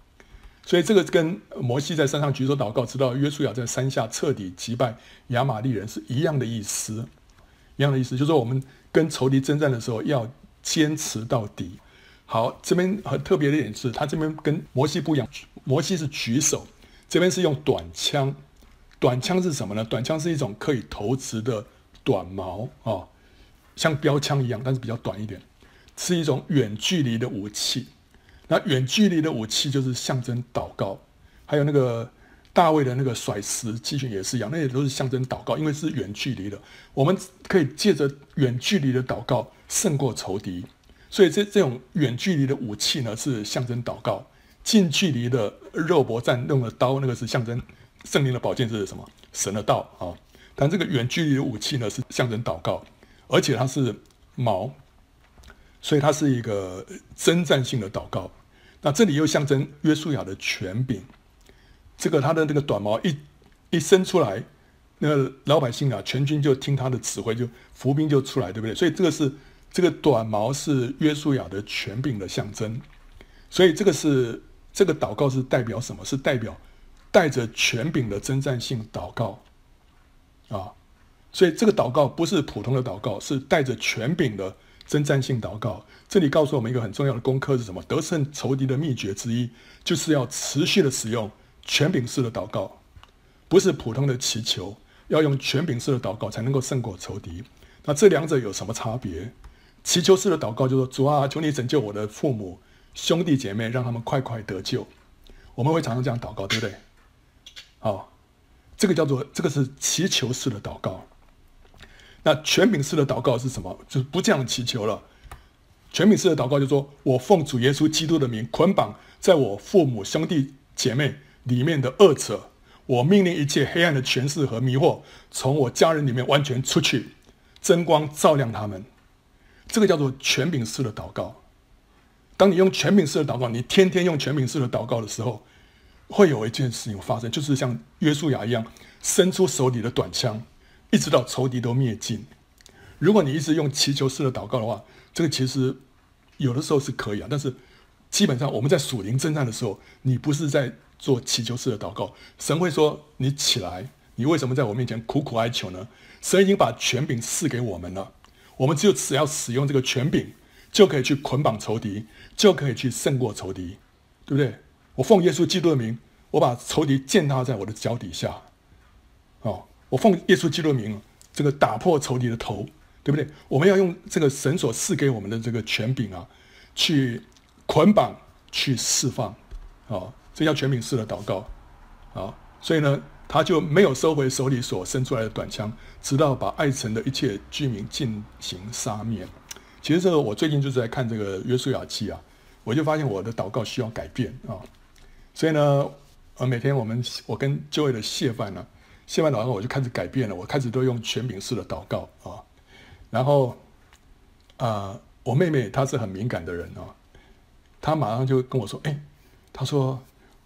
所以这个跟摩西在山上举手祷告，直到约书亚在山下彻底击败亚玛力人是一样的意思，一样的意思，就是说我们跟仇敌征战的时候要坚持到底。好，这边很特别的一点是，他这边跟摩西不一样。摩西是举手，这边是用短枪。短枪是什么呢？短枪是一种可以投掷的短矛啊、像标枪一样，但是比较短一点，是一种远距离的武器。那远距离的武器就是象征祷告，还有那个大卫的那个甩石击拳也是一样，那也都是象征祷告，因为是远距离的，我们可以借着远距离的祷告胜过仇敌。所以这这种远距离的武器呢，是象征祷告；近距离的肉搏战用的刀，那个是象征圣灵的宝剑是什么？神的道啊。但这个远距离的武器呢，是象征祷告，而且它是矛，所以它是一个征战性的祷告。那这里又象征约书亚的权柄，这个他的那个短毛一一伸出来，那个老百姓啊，全军就听他的指挥，就伏兵就出来，对不对？所以这个是。这个短毛是约书亚的权柄的象征，所以这个是这个祷告是代表什么？是代表带着权柄的征战性祷告啊！所以这个祷告不是普通的祷告，是带着权柄的征战性祷告。这里告诉我们一个很重要的功课是什么？得胜仇敌的秘诀之一，就是要持续的使用权柄式的祷告，不是普通的祈求，要用权柄式的祷告才能够胜过仇敌。那这两者有什么差别？祈求式的祷告就说：“主啊，求你拯救我的父母、兄弟姐妹，让他们快快得救。”我们会常常这样祷告，对不对？好，这个叫做这个是祈求式的祷告。那权柄式的祷告是什么？就是不这样祈求了。全柄式的祷告就是说：“我奉主耶稣基督的名捆绑在我父母、兄弟姐妹里面的恶者，我命令一切黑暗的权势和迷惑从我家人里面完全出去，真光照亮他们。”这个叫做全柄式的祷告。当你用全柄式的祷告，你天天用全柄式的祷告的时候，会有一件事情发生，就是像约书亚一样，伸出手里的短枪，一直到仇敌都灭尽。如果你一直用祈求式的祷告的话，这个其实有的时候是可以啊，但是基本上我们在属灵征战的时候，你不是在做祈求式的祷告，神会说：“你起来，你为什么在我面前苦苦哀求呢？”神已经把权柄赐给我们了。我们只有只要使用这个权柄，就可以去捆绑仇敌，就可以去胜过仇敌，对不对？我奉耶稣基督的名，我把仇敌践踏在我的脚底下。哦，我奉耶稣基督的名，这个打破仇敌的头，对不对？我们要用这个神所赐给我们的这个权柄啊，去捆绑、去释放，啊，这叫权柄式的祷告，啊，所以呢，他就没有收回手里所伸出来的短枪，直到把爱城的一切居民进行杀灭。其实这个我最近就是在看这个约书亚记啊，我就发现我的祷告需要改变啊，所以呢，呃，每天我们我跟就位的谢饭呢。献完祷告，我就开始改变了。我开始都用权柄式的祷告啊，然后啊、呃，我妹妹她是很敏感的人哦，她马上就跟我说：“哎，她说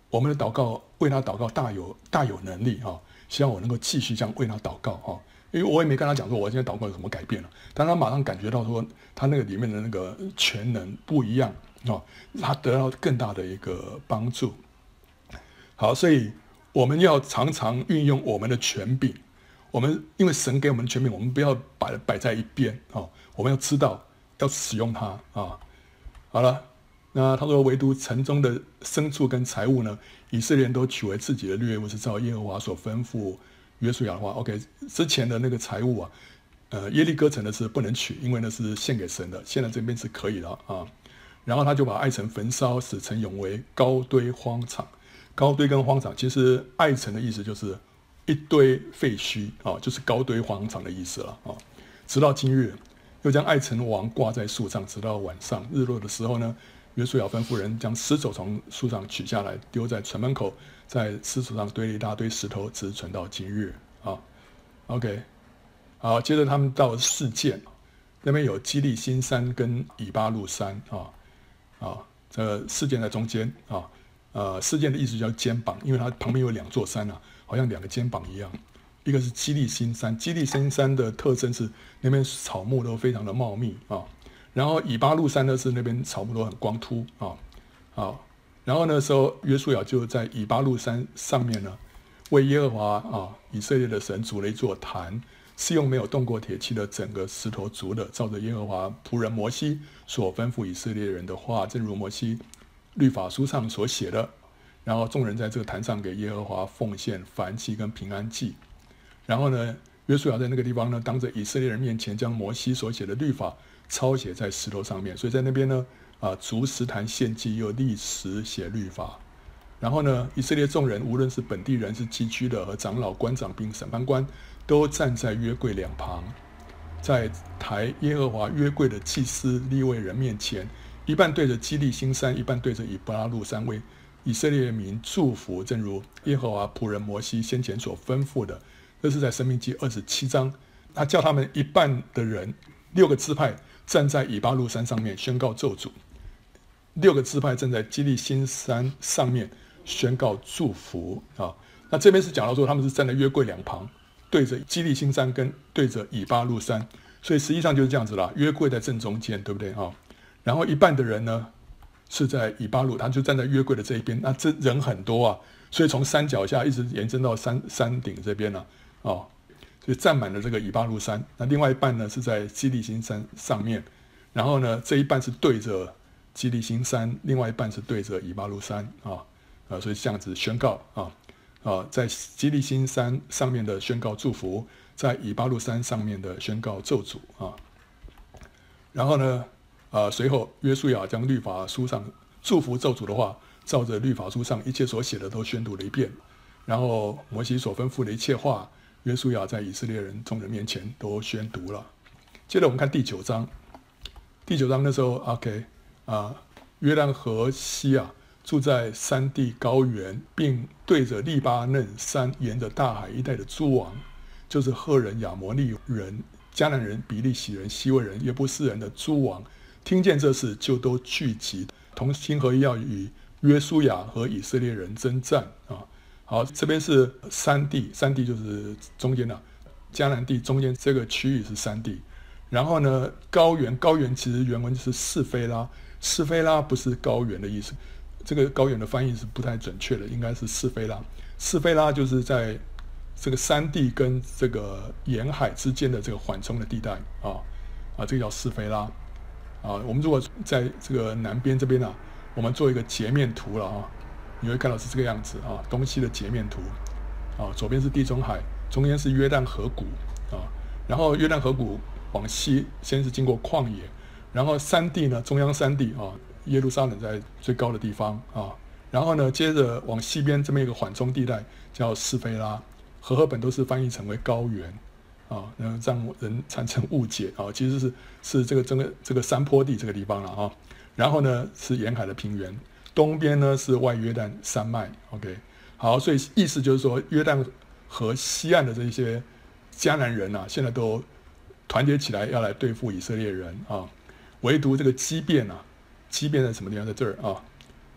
我们的祷告为她祷告大有大有能力啊，希望我能够继续这样为她祷告啊。”因为我也没跟她讲说我现在祷告有什么改变了，但她马上感觉到说她那个里面的那个全能不一样啊，她得到更大的一个帮助。好，所以。我们要常常运用我们的权柄，我们因为神给我们的权柄，我们不要把它摆在一边啊！我们要知道要使用它啊！好了，那他说唯独城中的牲畜跟财物呢，以色列人都取为自己的掠物，是照耶和华所吩咐约书亚的话。OK，之前的那个财物啊，呃，耶利哥城的是不能取，因为那是献给神的，现在这边是可以的啊。然后他就把爱城焚烧，使城永为高堆荒场。高堆跟荒场，其实爱城的意思就是一堆废墟啊，就是高堆荒场的意思了啊。直到今日，又将爱城王挂在树上，直到晚上日落的时候呢，约书亚吩咐人将尸首从树上取下来，丢在城门口，在尸首上堆了一大堆石头，直存到今日啊。OK，好，接着他们到示剑，那边有基利心山跟以巴路山啊啊，这个示剑在中间啊。呃，示剑的意思叫肩膀，因为它旁边有两座山啊，好像两个肩膀一样。一个是基利新山，基利新山的特征是那边草木都非常的茂密啊。然后以巴路山呢是那边草木都很光秃啊。好，然后那时候约书亚就在以巴路山上面呢，为耶和华啊以色列的神筑了一座坛，是用没有动过铁器的整个石头筑的，照着耶和华仆人摩西所吩咐以色列人的话，正如摩西。律法书上所写的，然后众人在这个坛上给耶和华奉献燔祭跟平安祭，然后呢，约书亚在那个地方呢，当着以色列人面前将摩西所写的律法抄写在石头上面，所以在那边呢，啊，逐石坛献祭又立石写律法，然后呢，以色列众人无论是本地人是寄居的和长老官长并审判官，都站在约柜两旁，在抬耶和华约柜的祭司利未人面前。一半对着基利新山，一半对着以巴路山，为以色列民祝福，正如耶和华仆人摩西先前所吩咐的。这是在申命记二十七章，他叫他们一半的人，六个支派站在以巴路山上面宣告咒诅，六个支派站在基利心山上面宣告祝福啊。那这边是讲到说，他们是站在约柜两旁，对着基利心山跟对着以巴路山，所以实际上就是这样子啦。约柜在正中间，对不对啊？然后一半的人呢，是在以巴路，他就站在约柜的这一边。那这人很多啊，所以从山脚下一直延伸到山山顶这边了啊，哦，所以占满了这个以巴路山。那另外一半呢，是在基利新山上面，然后呢，这一半是对着基利新山，另外一半是对着以巴路山啊啊，所以这样子宣告啊啊，在基利新山上面的宣告祝福，在以巴路山上面的宣告咒诅啊，然后呢，啊，随后约书亚将律法书上祝福咒诅的话，照着律法书上一切所写的都宣读了一遍。然后摩西所吩咐的一切话，约书亚在以色列人众人面前都宣读了。接着我们看第九章，第九章那时候，OK 啊，约旦河西啊，住在山地高原，并对着利巴嫩山沿着大海一带的诸王，就是赫人、亚摩利人、迦南人、比利洗人、希未人、约布斯人的诸王。听见这事，就都聚集，同心合意要与约书亚和以色列人争战啊！好，这边是山地，山地就是中间的迦南地中间这个区域是山地。然后呢，高原，高原其实原文就是示非拉，示非拉不是高原的意思，这个高原的翻译是不太准确的，应该是示非拉。示非拉就是在这个山地跟这个沿海之间的这个缓冲的地带啊啊，这个叫示非拉。啊，我们如果在这个南边这边呢、啊，我们做一个截面图了啊，你会看到是这个样子啊，东西的截面图，啊，左边是地中海，中间是约旦河谷，啊，然后约旦河谷往西先是经过旷野，然后山地呢，中央山地啊，耶路撒冷在最高的地方啊，然后呢，接着往西边这么一个缓冲地带叫斯菲拉，和赫本都是翻译成为高原。啊，然后让人产生误解啊，其实是是这个整个这个山坡地这个地方了啊，然后呢是沿海的平原，东边呢是外约旦山脉，OK，好，所以意思就是说约旦河西岸的这些。迦南人啊，现在都团结起来要来对付以色列人啊，唯独这个基遍啊，基遍在什么地方？在这儿啊，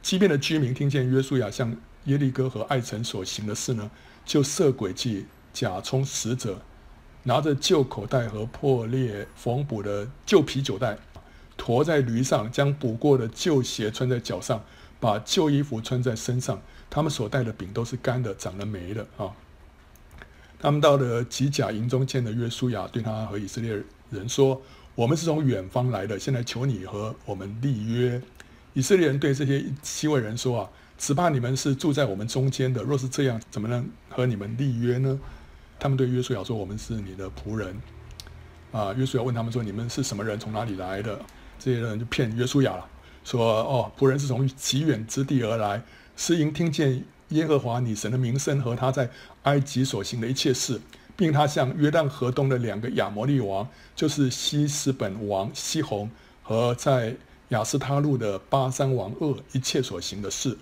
基遍的居民听见约书亚向耶利哥和艾城所行的事呢，就设诡计，假充使者，拿着旧口袋和破裂缝补的旧皮酒袋，驮在驴上，将补过的旧鞋穿在脚上，把旧衣服穿在身上，他们所带的饼都是干的，长了霉的啊。他们到了吉甲营中见了约书亚，对他和以色列人说：“我们是从远方来的，现在求你和我们立约。”以色列人对这些七位人说：“啊，只怕你们是住在我们中间的，若是这样，怎么能和你们立约呢？”他们对约书亚说：“我们是你的仆人。”啊，约书亚问他们说：“你们是什么人？从哪里来的？”这些人就骗约书亚了，说：“哦，仆人是从极远之地而来，是因听见。”耶和华你神的名声和他在埃及所行的一切事，并他向约旦河东的两个亚摩利王，就是希实本王西宏和在亚斯他路的巴珊王噩一切所行的事，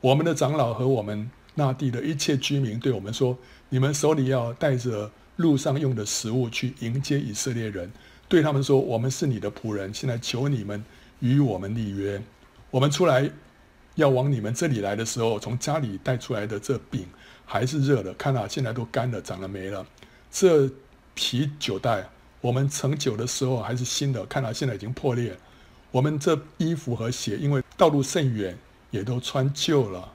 我们的长老和我们那地的一切居民对我们说：你们手里要带着路上用的食物去迎接以色列人，对他们说：我们是你的仆人，现在求你们与我们立约，我们出来。要往你们这里来的时候，从家里带出来的这饼还是热的，看啊，现在都干了，长了霉了。这皮酒袋，我们盛酒的时候还是新的，看啊，现在已经破裂。我们这衣服和鞋，因为道路甚远，也都穿旧了。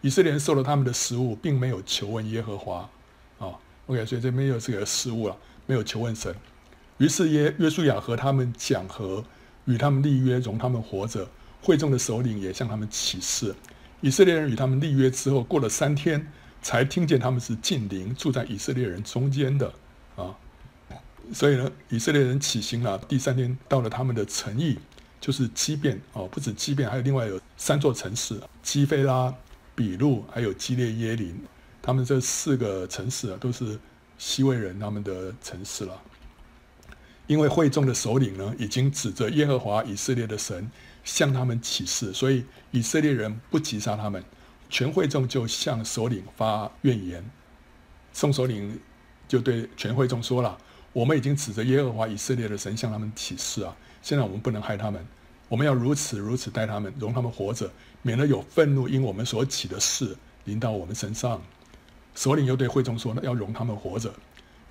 以色列人受了他们的食物，并没有求问耶和华。啊，OK，所以这边又是个失误了，没有求问神。于是耶约书亚和他们讲和，与他们立约，容他们活着。会众的首领也向他们起誓，以色列人与他们立约之后，过了三天，才听见他们是近邻，住在以色列人中间的啊。所以呢，以色列人起行了，第三天到了他们的城邑，就是基遍哦，不止基遍，还有另外有三座城市：基非拉、比路，还有基列耶林。他们这四个城市啊，都是西魏人他们的城市了。因为会众的首领呢，已经指着耶和华以色列的神。向他们起誓，所以以色列人不击杀他们，全会众就向首领发怨言。宋首领就对全会众说了：“我们已经指着耶和华以色列的神向他们起誓啊！现在我们不能害他们，我们要如此如此待他们，容他们活着，免得有愤怒因我们所起的事临到我们身上。”首领又对会众说：“要容他们活着。”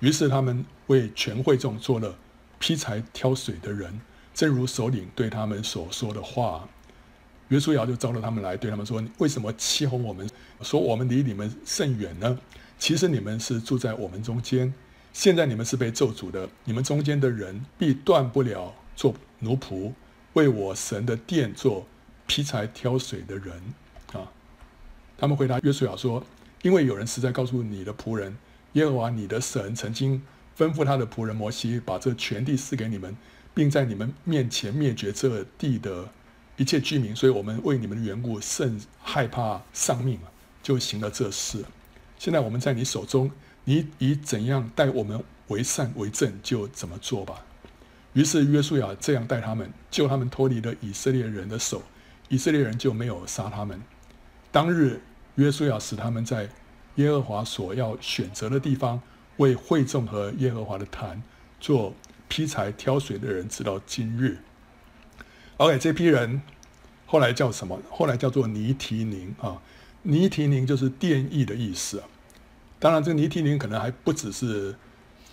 于是他们为全会众做了劈柴挑水的人。正如首领对他们所说的话，约书亚就召了他们来，对他们说：“为什么欺哄我们？说我们离你们甚远呢？其实你们是住在我们中间。现在你们是被咒诅的，你们中间的人必断不了做奴仆，为我神的殿做劈柴挑水的人。”啊！他们回答约书亚说：“因为有人实在告诉你的仆人耶和华你的神曾经吩咐他的仆人摩西，把这全地赐给你们。”并在你们面前灭绝这地的一切居民，所以我们为你们的缘故甚害怕丧命啊，就行了这事。现在我们在你手中，你以怎样待我们为善为正，就怎么做吧。于是约书亚这样待他们，救他们脱离了以色列人的手，以色列人就没有杀他们。当日约书亚使他们在耶和华所要选择的地方，为会众和耶和华的坛做。劈柴挑水的人，直到今日。OK，这批人后来叫什么？后来叫做尼提宁啊。尼提宁就是殿役的意思。当然，这个尼提宁可能还不只是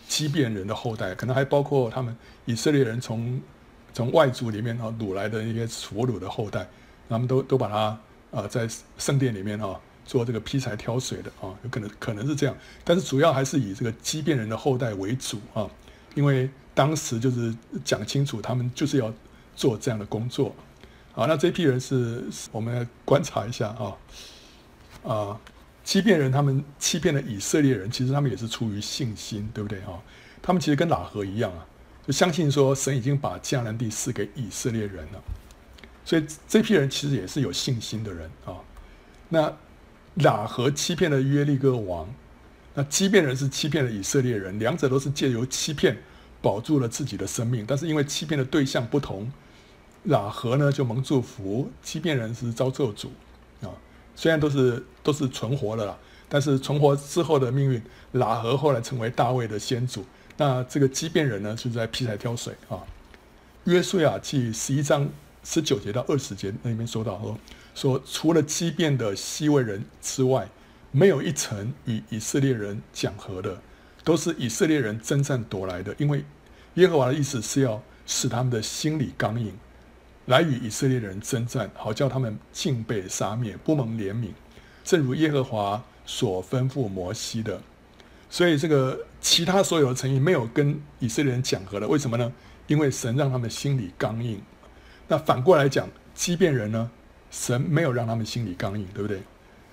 基遍人的后代，可能还包括他们以色列人从从外族里面啊掳来的一些俘虏的后代，他们都都把他啊在圣殿里面啊做这个劈柴挑水的啊，有可能可能是这样，但是主要还是以这个基遍人的后代为主啊，因为。当时就是讲清楚，他们就是要做这样的工作，好，那这批人是我们来观察一下啊，啊，欺骗人，他们欺骗了以色列人，其实他们也是出于信心，对不对啊？他们其实跟喇合一样啊，就相信说神已经把迦南地赐给以色列人了，所以这批人其实也是有信心的人啊。那喇合欺骗了约利哥王，那欺骗人是欺骗了以色列人，两者都是借由欺骗保住了自己的生命，但是因为欺骗的对象不同，喇合呢就蒙祝福，欺骗人是遭咒诅啊。虽然都是都是存活了啦，但是存活之后的命运，喇合后来成为大卫的先祖。那这个畸变人呢，是在劈柴挑水啊。约书亚记十一章十九节到二十节那里面说到说，说除了畸变的西魏人之外，没有一城与以色列人讲和的，都是以色列人征战夺来的。因为耶和华的意思是要使他们的心理刚硬，来与以色列人征战，好叫他们尽被杀灭，不蒙怜悯，正如耶和华所吩咐摩西的。所以这个其他所有的城邑没有跟以色列人讲和了，为什么呢？因为神让他们心里刚硬。那反过来讲，基遍人呢，神没有让他们心里刚硬，对不对？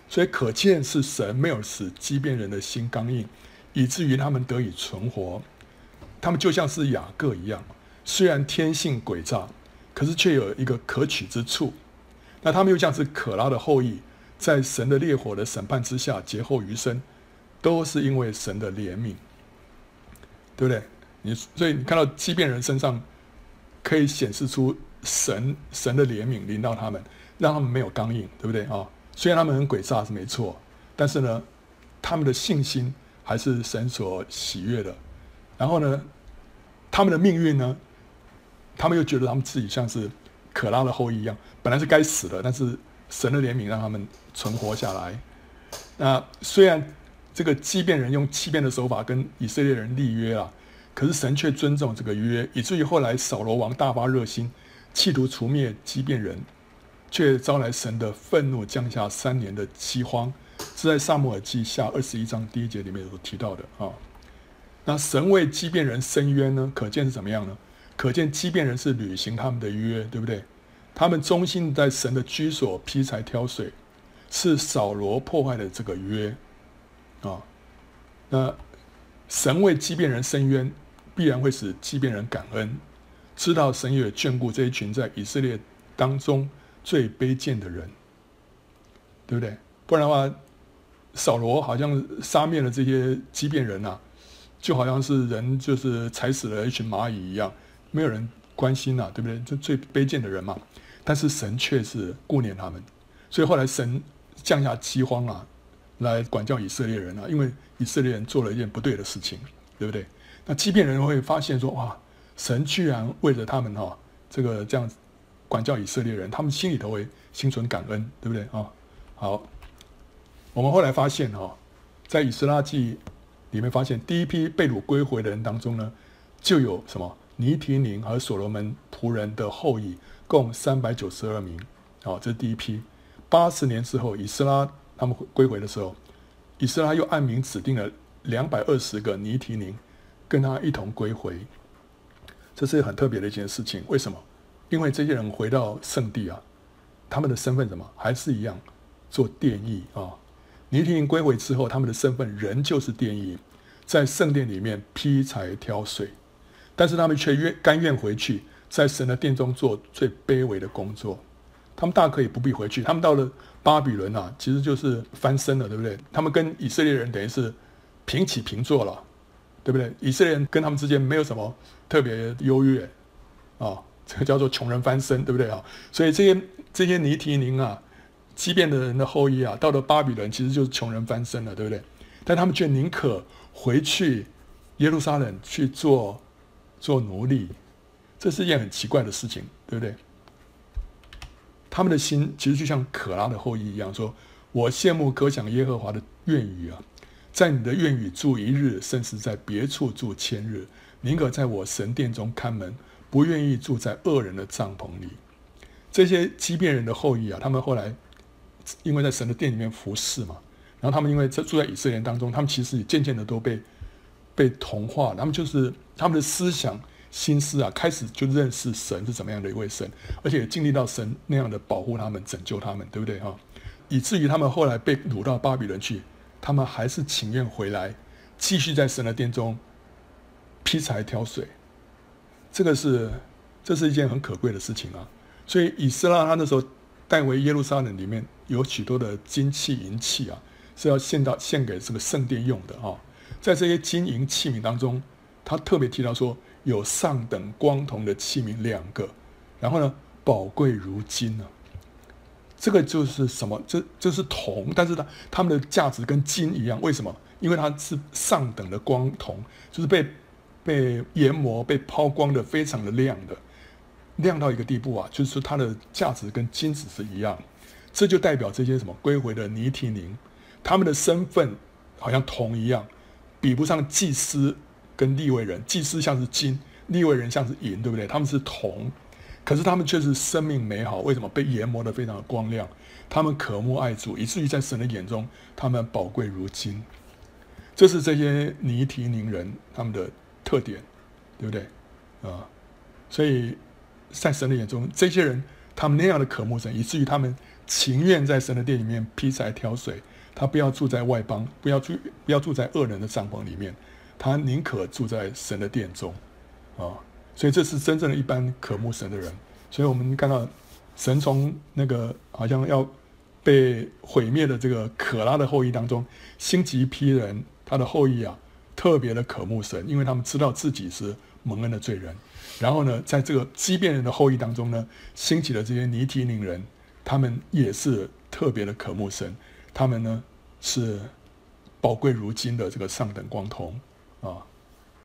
所以可见是神没有使基遍人的心刚硬，以至于他们得以存活。他们就像是雅各一样，虽然天性诡诈，可是却有一个可取之处。那他们又像是可拉的后裔，在神的烈火的审判之下劫后余生。都是因为神的怜悯，对不对？你所以你看到欺骗人身上可以显示出神神的怜悯临到他们，让他们没有刚硬，对不对啊？虽然他们很诡诈是没错，但是呢，他们的信心还是神所喜悦的。然后呢，他们的命运呢，他们又觉得他们自己像是可拉的后裔一样，本来是该死的，但是神的怜悯让他们存活下来。那虽然。这个基遍人用欺骗的手法跟以色列人立约啊，可是神却尊重这个约，以至于后来扫罗王大发热心，企图除灭基遍人，却招来神的愤怒，降下三年的饥荒，是在撒母耳记下二十一章第一节里面所提到的啊。那神为基遍人伸冤呢，可见是怎么样呢？可见基遍人是履行他们的约，对不对？他们忠心在神的居所劈柴挑水，是扫罗破坏的这个约。啊、那神为畸变人伸冤，必然会使畸变人感恩，知道神也眷顾这一群在以色列当中最卑贱的人，对不对？不然的话，扫罗好像杀灭了这些畸变人啊，就好像是人就是踩死了一群蚂蚁一样，没有人关心呐、啊，对不对？就最卑贱的人嘛。但是神却是顾念他们，所以后来神降下饥荒啊。来管教以色列人啊，因为以色列人做了一件不对的事情，对不对？那欺骗人会发现说，哇，神居然为了他们哈，这个这样管教以色列人，他们心里头会心存感恩，对不对啊？好，我们后来发现哈，在以斯拉记里面发现，第一批被掳归回的人当中呢，就有什么尼提宁和所罗门仆人的后裔，共三百九十二名。好，这是第一批。八十年之后，以斯拉。他们归回的时候，以色列又按名指定了两百二十个尼提宁，跟他一同归回。这是很特别的一件事情。为什么？因为这些人回到圣地啊，他们的身份什么还是一样，做殿役啊。尼提宁归回之后，他们的身份仍旧是殿役，在圣殿里面劈柴挑水，但是他们却愿甘愿回去，在神的殿中做最卑微的工作。他们大可以不必回去，他们到了。巴比伦啊，其实就是翻身了，对不对？他们跟以色列人等于是平起平坐了，对不对？以色列人跟他们之间没有什么特别优越啊，这个叫做穷人翻身，对不对啊？所以这些这些尼提宁啊，基遍的人的后裔啊，到了巴比伦其实就是穷人翻身了，对不对？但他们却宁可回去耶路撒冷去做做奴隶，这是一件很奇怪的事情，对不对？他们的心其实就像可拉的后裔一样，说：“我羡慕可想耶和华的愿语啊，在你的愿语住一日，甚至在别处住千日。宁可在我神殿中看门，不愿意住在恶人的帐篷里。”这些基遍人的后裔啊，他们后来因为在神的殿里面服侍嘛，然后他们因为在住在以色列当中，他们其实也渐渐的都被被同化，他们就是他们的思想。心思啊，开始就认识神是怎么样的一位神，而且经历到神那样的保护他们、拯救他们，对不对啊？以至于他们后来被掳到巴比伦去，他们还是情愿回来，继续在神的殿中劈柴挑水，这个是这是一件很可贵的事情啊。所以以斯拉他那时候带回耶路撒冷里面有许多的金器银器啊，是要献到献给这个圣殿用的啊。在这些金银器皿当中，他特别提到说有上等光铜的器皿两个，然后呢，宝贵如金呢、啊。这个就是什么？这这是铜，但是呢，它们的价值跟金一样。为什么？因为它是上等的光铜，就是被被研磨、被抛光的，非常的亮的，亮到一个地步啊，就是说它的价值跟金子是一样。这就代表这些什么归回的尼提宁，他们的身份好像铜一样，比不上祭司跟利未人。祭司像是金，利未人像是银，对不对？他们是铜。可是他们却是生命美好，为什么被研磨得非常的光亮？他们渴慕爱主，以至于在神的眼中，他们宝贵如金。这是这些尼提宁人他们的特点，对不对？啊，所以在神的眼中，这些人他们那样的渴慕神，以至于他们情愿在神的殿里面劈柴挑水，他不要住在外邦，不要住不要住在恶人的帐篷里面，他宁可住在神的殿中，啊。所以这是真正的一般渴慕神的人。所以我们看到神从那个好像要被毁灭的这个可拉的后裔当中，兴起一批人，他的后裔啊，特别的渴慕神，因为他们知道自己是蒙恩的罪人。然后呢，在这个畸变人的后裔当中呢，兴起了这些尼提宁人，他们也是特别的渴慕神，他们呢是宝贵如金的这个上等光铜哦